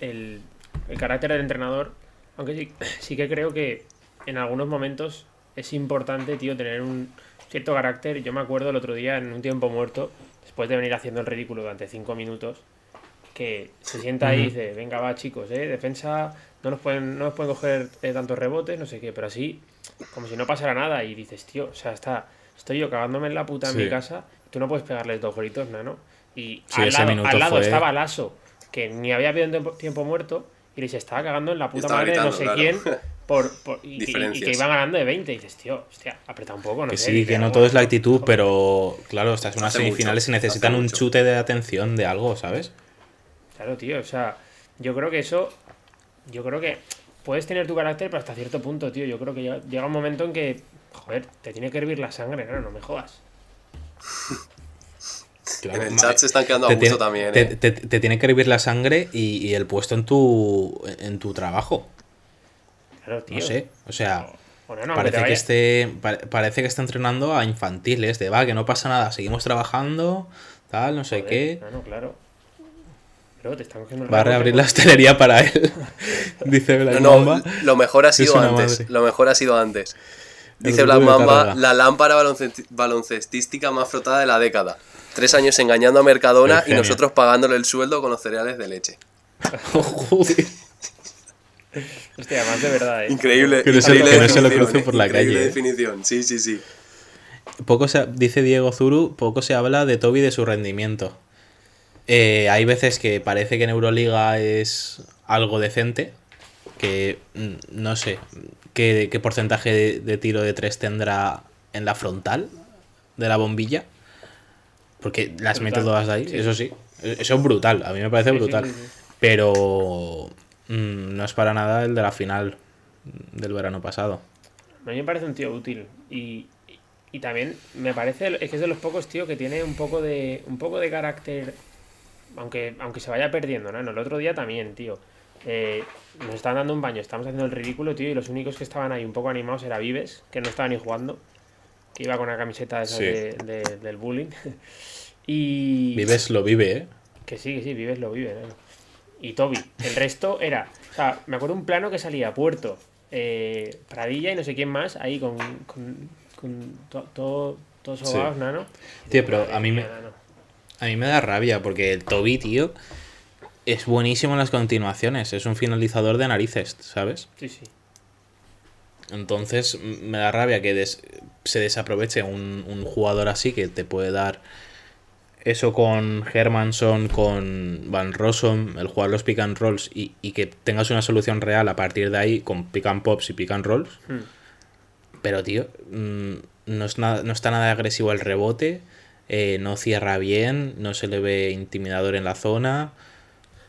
E: el, el carácter del entrenador, aunque sí, (laughs) sí que creo que en algunos momentos es importante, tío, tener un cierto carácter. Yo me acuerdo el otro día en un tiempo muerto, después de venir haciendo el ridículo durante cinco minutos, que se sienta ahí y dice, venga, va, chicos, eh, defensa, no nos pueden, no nos pueden coger eh, tantos rebotes, no sé qué, pero así, como si no pasara nada, y dices, tío, o sea, está, estoy yo cagándome en la puta en
D: Sí.
E: mi casa, tú no puedes pegarles dos gritos, nano. Y
D: Sí,
E: al, lado, al lado
D: fue-
E: estaba Lasso, que ni había habido tiempo, tiempo muerto, y les estaba cagando en la puta madre de no sé
F: claro.
E: quién, (laughs) por, por- y, que- y
F: Diferencias.
E: que iban ganando de 20, y dices, tío, hostia, apreta un poco, no
D: que
E: sé.
D: sí, que no
E: algo,
D: todo es la actitud, pero claro, estas unas
F: mucho,
D: semifinales y
F: hace
D: necesitan un
F: mucho.
D: chute de atención de algo, ¿sabes?
E: Claro, tío, o sea, yo creo que eso, yo creo que puedes tener tu carácter, pero hasta cierto punto, tío, yo creo que llega, llega un momento en que, joder, te tiene que hervir la sangre, no, no me jodas. (laughs)
D: Claro,
F: En el chat se están quedando a
D: te
F: gusto
D: tiene-
F: también,
D: Te,
F: ¿eh?
D: te- te tiene que hervir la sangre y, y el puesto en tu, en tu trabajo.
E: Claro, tío.
D: No sé, o sea,
E: Bueno, no,
D: parece, que esté, pa- parece que está entrenando a infantiles, de va, que no pasa nada, seguimos trabajando, tal, no sé
E: Joder,
D: qué.
E: No, no, claro. Pero te están cogiendo el
D: Va a reabrir la hostelería para él. (laughs) Dice Black
F: No, no,
D: Mamba.
F: lo mejor ha sido antes.
D: madre.
F: Lo mejor ha sido antes. Dice Black Mamba, la lámpara baloncestística más frotada de la década. Tres años engañando a Mercadona y nosotros pagándole el sueldo con los cereales de leche. (laughs)
D: Joder.
E: Hostia, más de verdad, ¿eh?
F: Increíble.
D: Que no se-
F: increíble
D: que no se lo cruce
F: ¿eh?
D: por la
F: Increíble
D: calle, ¿eh?
F: definición, sí, sí, sí.
D: Poco se, dice Diego Zuru, poco se habla de Toby y de su rendimiento. Eh, hay veces que parece que en Euroliga es algo decente, que mm, no sé qué, qué porcentaje de, de tiro de tres tendrá en la frontal de la bombilla, porque las mete
E: Brutal,
D: todas de ahí,
E: sí.
D: eso sí, eso es brutal, a mí me parece
E: Sí,
D: brutal,
E: sí, sí.
D: pero mm, no es para nada el de la final del verano pasado.
E: A mí me parece un tío útil. Y, y también me parece, es que es de los pocos, tío, que tiene un poco de, un poco de carácter, aunque, aunque se vaya perdiendo, ¿no? El otro día también, tío. Eh, nos estaban dando un baño, estábamos haciendo el ridículo, tío, y los únicos que estaban ahí un poco animados era Vives, que no estaba ni jugando, que iba con una camiseta esa
D: Sí.
E: de- de- del bullying. (laughs) y...
D: Vives lo vive, ¿eh?
E: Que sí, que sí, Vives lo vive. ¿no? Y Toby. El resto era. O sea, me acuerdo un plano que salía Puerto, eh, Pradilla y no sé quién más, ahí con. con, con to- todo, todos
D: Sí.
E: sobados, nano.
D: Tío, pero a mí me, a mí me da rabia porque el Toby, tío, es buenísimo en las continuaciones. Es un finalizador de narices, ¿sabes?
E: Sí, sí.
D: Entonces me da rabia que des- se desaproveche un, un jugador así que te puede dar eso con Hermanson, con Van Rossum, el jugar los pick and rolls y, y que tengas una solución real a partir de ahí con pick and pops y pick and rolls.
E: Hmm.
D: Pero, tío, mm, no, es nada, no está nada agresivo al rebote, eh, no cierra bien, no se le ve intimidador en la zona.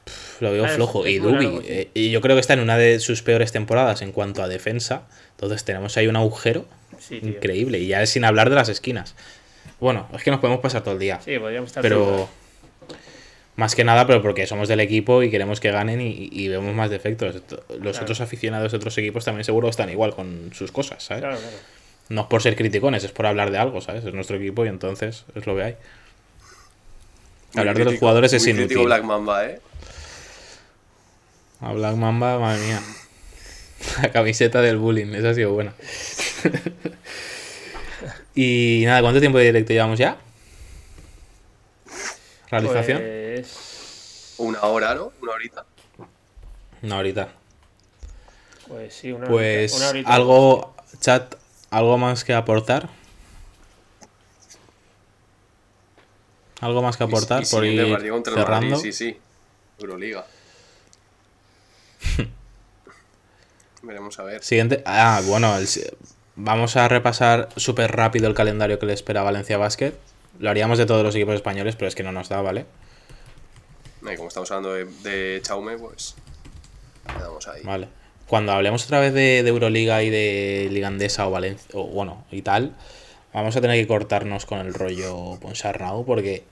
D: Pff, lo veo
E: Ah,
D: flojo. y Dubi, eh, y yo creo que está en una de sus peores temporadas en cuanto a defensa. Entonces tenemos ahí un agujero
E: Sí,
D: increíble. Y ya es sin hablar de las esquinas. Bueno, es que nos podemos pasar todo el día.
E: Sí, podríamos estar
D: Pero más que nada, pero porque somos del equipo y queremos que ganen y, y vemos más defectos. Los
E: Claro.
D: otros aficionados de otros equipos también seguro están igual con sus cosas, ¿sabes?
E: Claro, claro.
D: No es por ser criticones, es por hablar de algo, ¿sabes? Es nuestro equipo y entonces es lo que hay.
F: Muy
D: Hablar de los jugadores es inútil.
F: Black Mamba, ¿eh?
D: A Black Mamba, madre mía. La camiseta del bullying, esa ha sido buena. (laughs) y nada, ¿cuánto tiempo de directo llevamos ya? ¿Realización?
E: Pues,
F: Una hora, ¿no? Una horita.
D: No, ahorita.
E: pues sí, una
D: Pues
E: horita- una horita.
D: algo, chat, algo más que aportar. Algo más que aportar
F: Y- y
D: por ir cerrando.
F: Madrid, sí, sí. Euroliga. (laughs) Veremos a ver.
D: Siguiente. Ah, bueno, el vamos a repasar súper rápido el calendario que le espera a Valencia Basket. Lo haríamos de todos los equipos españoles, pero es que no nos da, ¿vale?
F: Y como estamos hablando de, de Chaume, pues. Le damos ahí.
D: Vale. Cuando hablemos otra vez de, de Euroliga y de Ligandesa o Valencia, o bueno, y tal, vamos a tener que cortarnos con el rollo Ponsarnau porque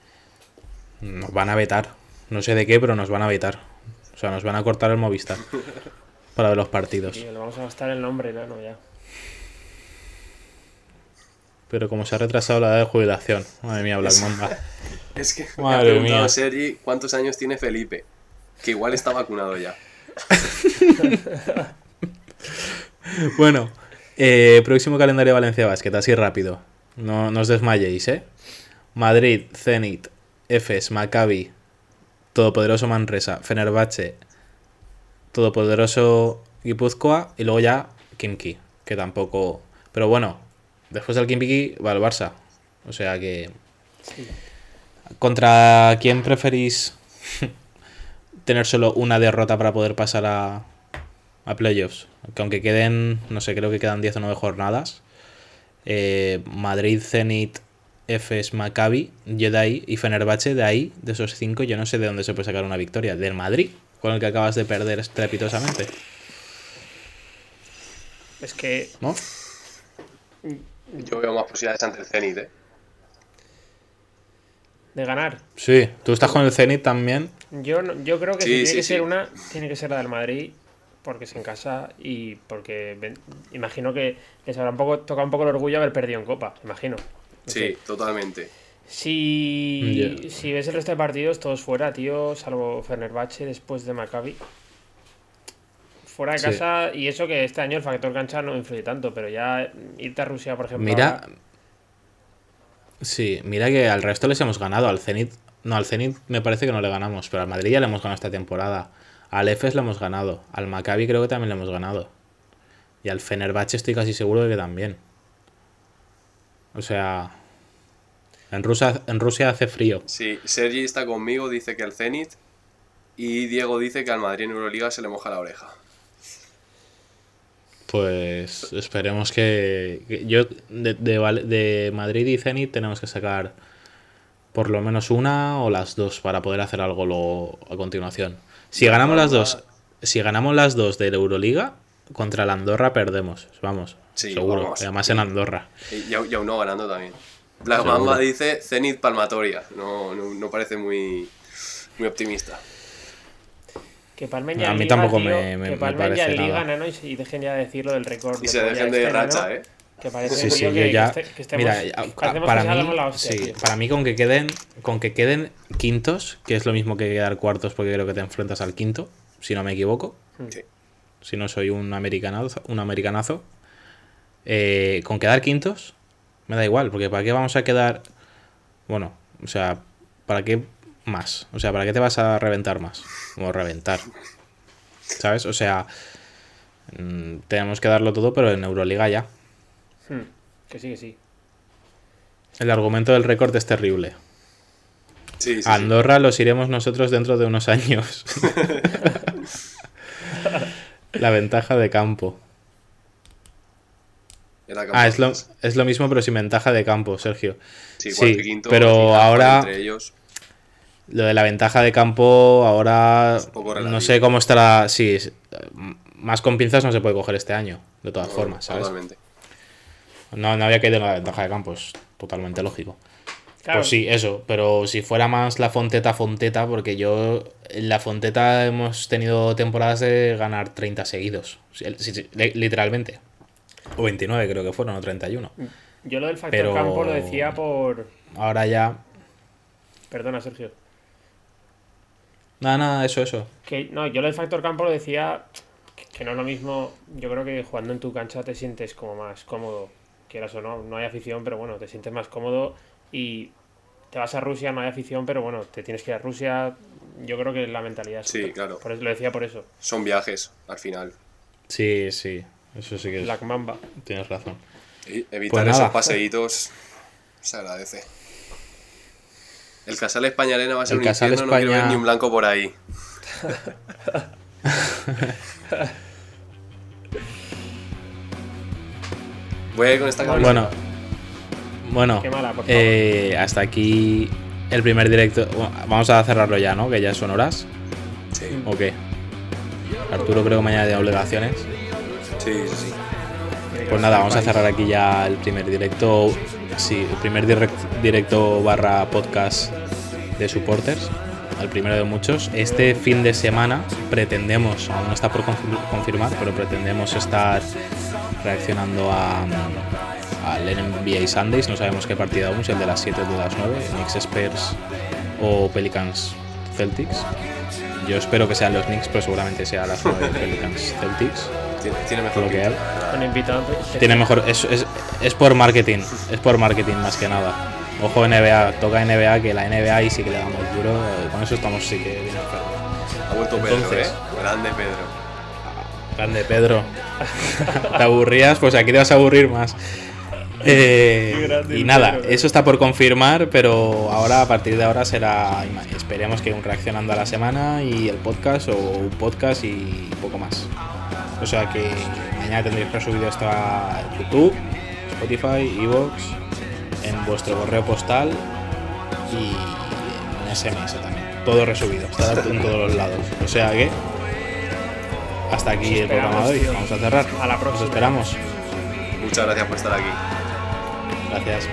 D: nos van a vetar. No sé de qué, pero nos van a vetar. O sea, nos van a cortar el Movistar (laughs) para ver los partidos.
E: Tío, le vamos a gastar el nombre, nano, ya.
D: Pero como se ha retrasado la edad de jubilación, madre mía, Black Mamba. (laughs)
F: Es que me
D: Madre
F: ha preguntado
D: mía.
F: Sergi cuántos años tiene Felipe. Que igual está vacunado ya. (laughs)
D: Bueno, eh, próximo calendario de Valencia Basket, así rápido. No, no os desmayéis, ¿eh? Madrid, Zenit, Efes, Maccabi, Todopoderoso Manresa, Fenerbahce, Todopoderoso Guipúzcoa y luego ya Kimki, que tampoco... Pero bueno, después del Kimki va el Barça. O sea que... ¿Contra quién preferís (laughs) tener solo una derrota para poder pasar a, a playoffs? Que aunque queden, no sé, creo que quedan 10 o 9 jornadas. eh, Madrid, Zenit, Efes, Maccabi, ahí, y Fenerbahce de ahí, de esos 5, yo no sé de dónde se puede sacar una victoria. ¿Del Madrid? Con el que acabas de perder estrepitosamente.
E: Es que
D: ¿No?
F: Yo veo más posibilidades ante el Zenit, ¿eh?
E: de ganar.
D: Sí, tú estás con el Zenit también.
E: Yo, no- yo creo que
F: Sí,
E: si tiene
F: sí,
E: que ser una, tiene que ser la del Madrid, porque es en casa y porque ven- imagino que les habrá un poco, tocado un poco el orgullo haber perdido en Copa, imagino. No
F: Sí,
E: sé.
F: totalmente.
E: Si, si ves el resto de partidos, todos fuera, tío, salvo Fenerbahce después de Maccabi. Fuera de
D: Sí.
E: casa, y eso que este año el factor cancha no influye tanto, pero ya irte a Rusia, por ejemplo.
D: Mira.
E: ahora-
D: Sí, mira que al resto les hemos ganado. Al Zenit. No, al Zenit me parece que no le ganamos, pero al Madrid ya le hemos ganado esta temporada. Al Efes le hemos ganado. Al Maccabi creo que también le hemos ganado. Y al Fenerbahce estoy casi seguro de que también. O sea, en Rusia, en Rusia hace frío.
F: Sí, Sergi está conmigo, dice que al Zenit. Y Diego dice que al Madrid en Euroliga se le moja la oreja.
D: Pues esperemos que. que yo de, de Madrid y Zenit tenemos que sacar por lo menos una o las dos para poder hacer algo luego a continuación. Si ganamos las dos, si ganamos las dos de la Euroliga, contra la Andorra perdemos. Vamos,
F: Sí,
D: seguro.
F: vamos.
D: Además en Andorra.
F: Y, y aún- no ganando también.
D: Seguro.
F: Mamba dice Zenit Palmatoria. No, no, no parece muy, muy optimista.
E: Que palmen ya
D: A mí
E: Liga,
D: tampoco
E: tío,
D: me- me-
E: que
D: me
E: en Liga,
D: nada.
E: nano, y, dejen ya de decirlo del récord.
F: Y se dejen de
E: este, nano,
F: racha, ¿eh?
E: Que parece
D: Sí, sí,
E: que,
D: yo ya.
E: que este- que estemos-
D: mira, para
E: que
D: mí,
E: la hostia,
D: sí,
E: tío.
D: para mí con que queden, con que queden quintos, que es lo mismo que quedar cuartos, porque creo que te enfrentas al quinto, si no me equivoco.
F: Sí.
D: Si no soy un americanazo, un americanazo. eh, con quedar quintos, me da igual, porque ¿para qué vamos a quedar? Bueno, o sea, ¿para qué más? O sea, ¿para qué te vas a reventar más? O reventar. ¿Sabes? O sea, mm, tenemos que darlo todo, pero en Euroliga ya.
E: Hmm, Que sí, que sí.
D: El argumento del récord es terrible.
F: Sí, sí, sí.
D: Andorra los iremos nosotros dentro de unos años. (laughs) La ventaja de campo.
F: Era
D: Ah, es lo, es lo mismo, pero sin ventaja de campo, Sergio.
F: Sí, y quinto,
D: pero ahora
F: entre ellos.
D: Lo de la ventaja de campo, ahora no sé cómo estará. Sí, más con pinzas no se puede coger este año, de todas
F: No,
D: formas, ¿sabes?
F: Totalmente.
D: No, no había caído en la ventaja de campo, es totalmente lógico.
E: Claro.
D: Pues sí, eso, pero si fuera más la Fonteta Fonteta, porque yo en la Fonteta hemos tenido temporadas de ganar 30 seguidos, literalmente. O 29 creo que fueron, o 31.
E: Yo lo del factor
D: Pero-
E: campo lo decía por.
D: Ahora ya...
E: Perdona, Sergio.
D: Nada, nada, eso, eso.
E: Que, no, yo lo del factor campo lo decía que, que no es lo mismo. Yo creo que jugando en tu cancha te sientes como más cómodo. Quieras o no, no hay afición, pero bueno, te sientes más cómodo. Y te vas a Rusia, no hay afición, pero bueno, te tienes que ir a Rusia. Yo creo que la mentalidad es
F: Sí,
E: otra.
F: claro.
E: Por eso lo decía por eso.
F: Son viajes, al final.
D: Sí, sí, eso sí que es...
E: Black Mamba.
D: Tienes razón.
F: Y evitar
D: Pues
F: esos paseitos se agradece. El Casal España Arena va a ser
D: El
F: un
D: Casal
F: infierno, no quiero ver ni un blanco por ahí. (laughs) Voy a ir con esta camiseta.
D: Bueno, bueno
E: Qué mala, por favor.
D: eh, hasta aquí el primer directo. Bueno, vamos a cerrarlo ya, ¿no? Que ya son horas.
F: Sí,
D: ¿O qué? Arturo creo que mañana tiene obligaciones.
F: sí, sí, sí.
D: Pues nada, vamos a cerrar aquí ya el primer directo. Sí, el primer direct- directo barra podcast de supporters. El primero de muchos. Este fin de semana pretendemos, aún no está por confir- confirmar, pero pretendemos estar reaccionando a, al NBA Sundays. No sabemos qué partido aún, si el de las 7 o de las 9, Knicks Spurs o Pelicans Celtics. Yo espero que sean los Knicks, pero seguramente sea las 9 (laughs) Pelicans Celtics.
F: Tiene, tiene mejor
D: Lo que
E: invitado.
D: Tiene mejor. Es, es, es por marketing. Es por marketing más que nada. Ojo NBA, toca NBA, que la NBA y sí que le damos duro. eh, Con eso estamos sí que bien.
F: Ha vuelto Pedro,
D: Entonces-
F: ¿eh? Grande Pedro.
D: Grande Pedro. (laughs) ¿Te aburrías? Pues aquí te vas a aburrir más. Eh,
E: Qué grande
D: y nada,
E: Pedro,
D: eso está por confirmar, pero ahora a partir de ahora será. Esperemos que un reaccionando a la semana y el podcast o un podcast y poco más. O sea que mañana tendréis resubido esto a YouTube, Spotify, Evox, en vuestro correo postal y en SMS también. Todo resubido, está (laughs) en todos los lados. O sea que hasta aquí el programa de hoy.
E: tío.
D: Vamos a cerrar.
E: A la
D: Os
E: próxima.
D: esperamos.
F: Muchas gracias por estar aquí.
D: Gracias.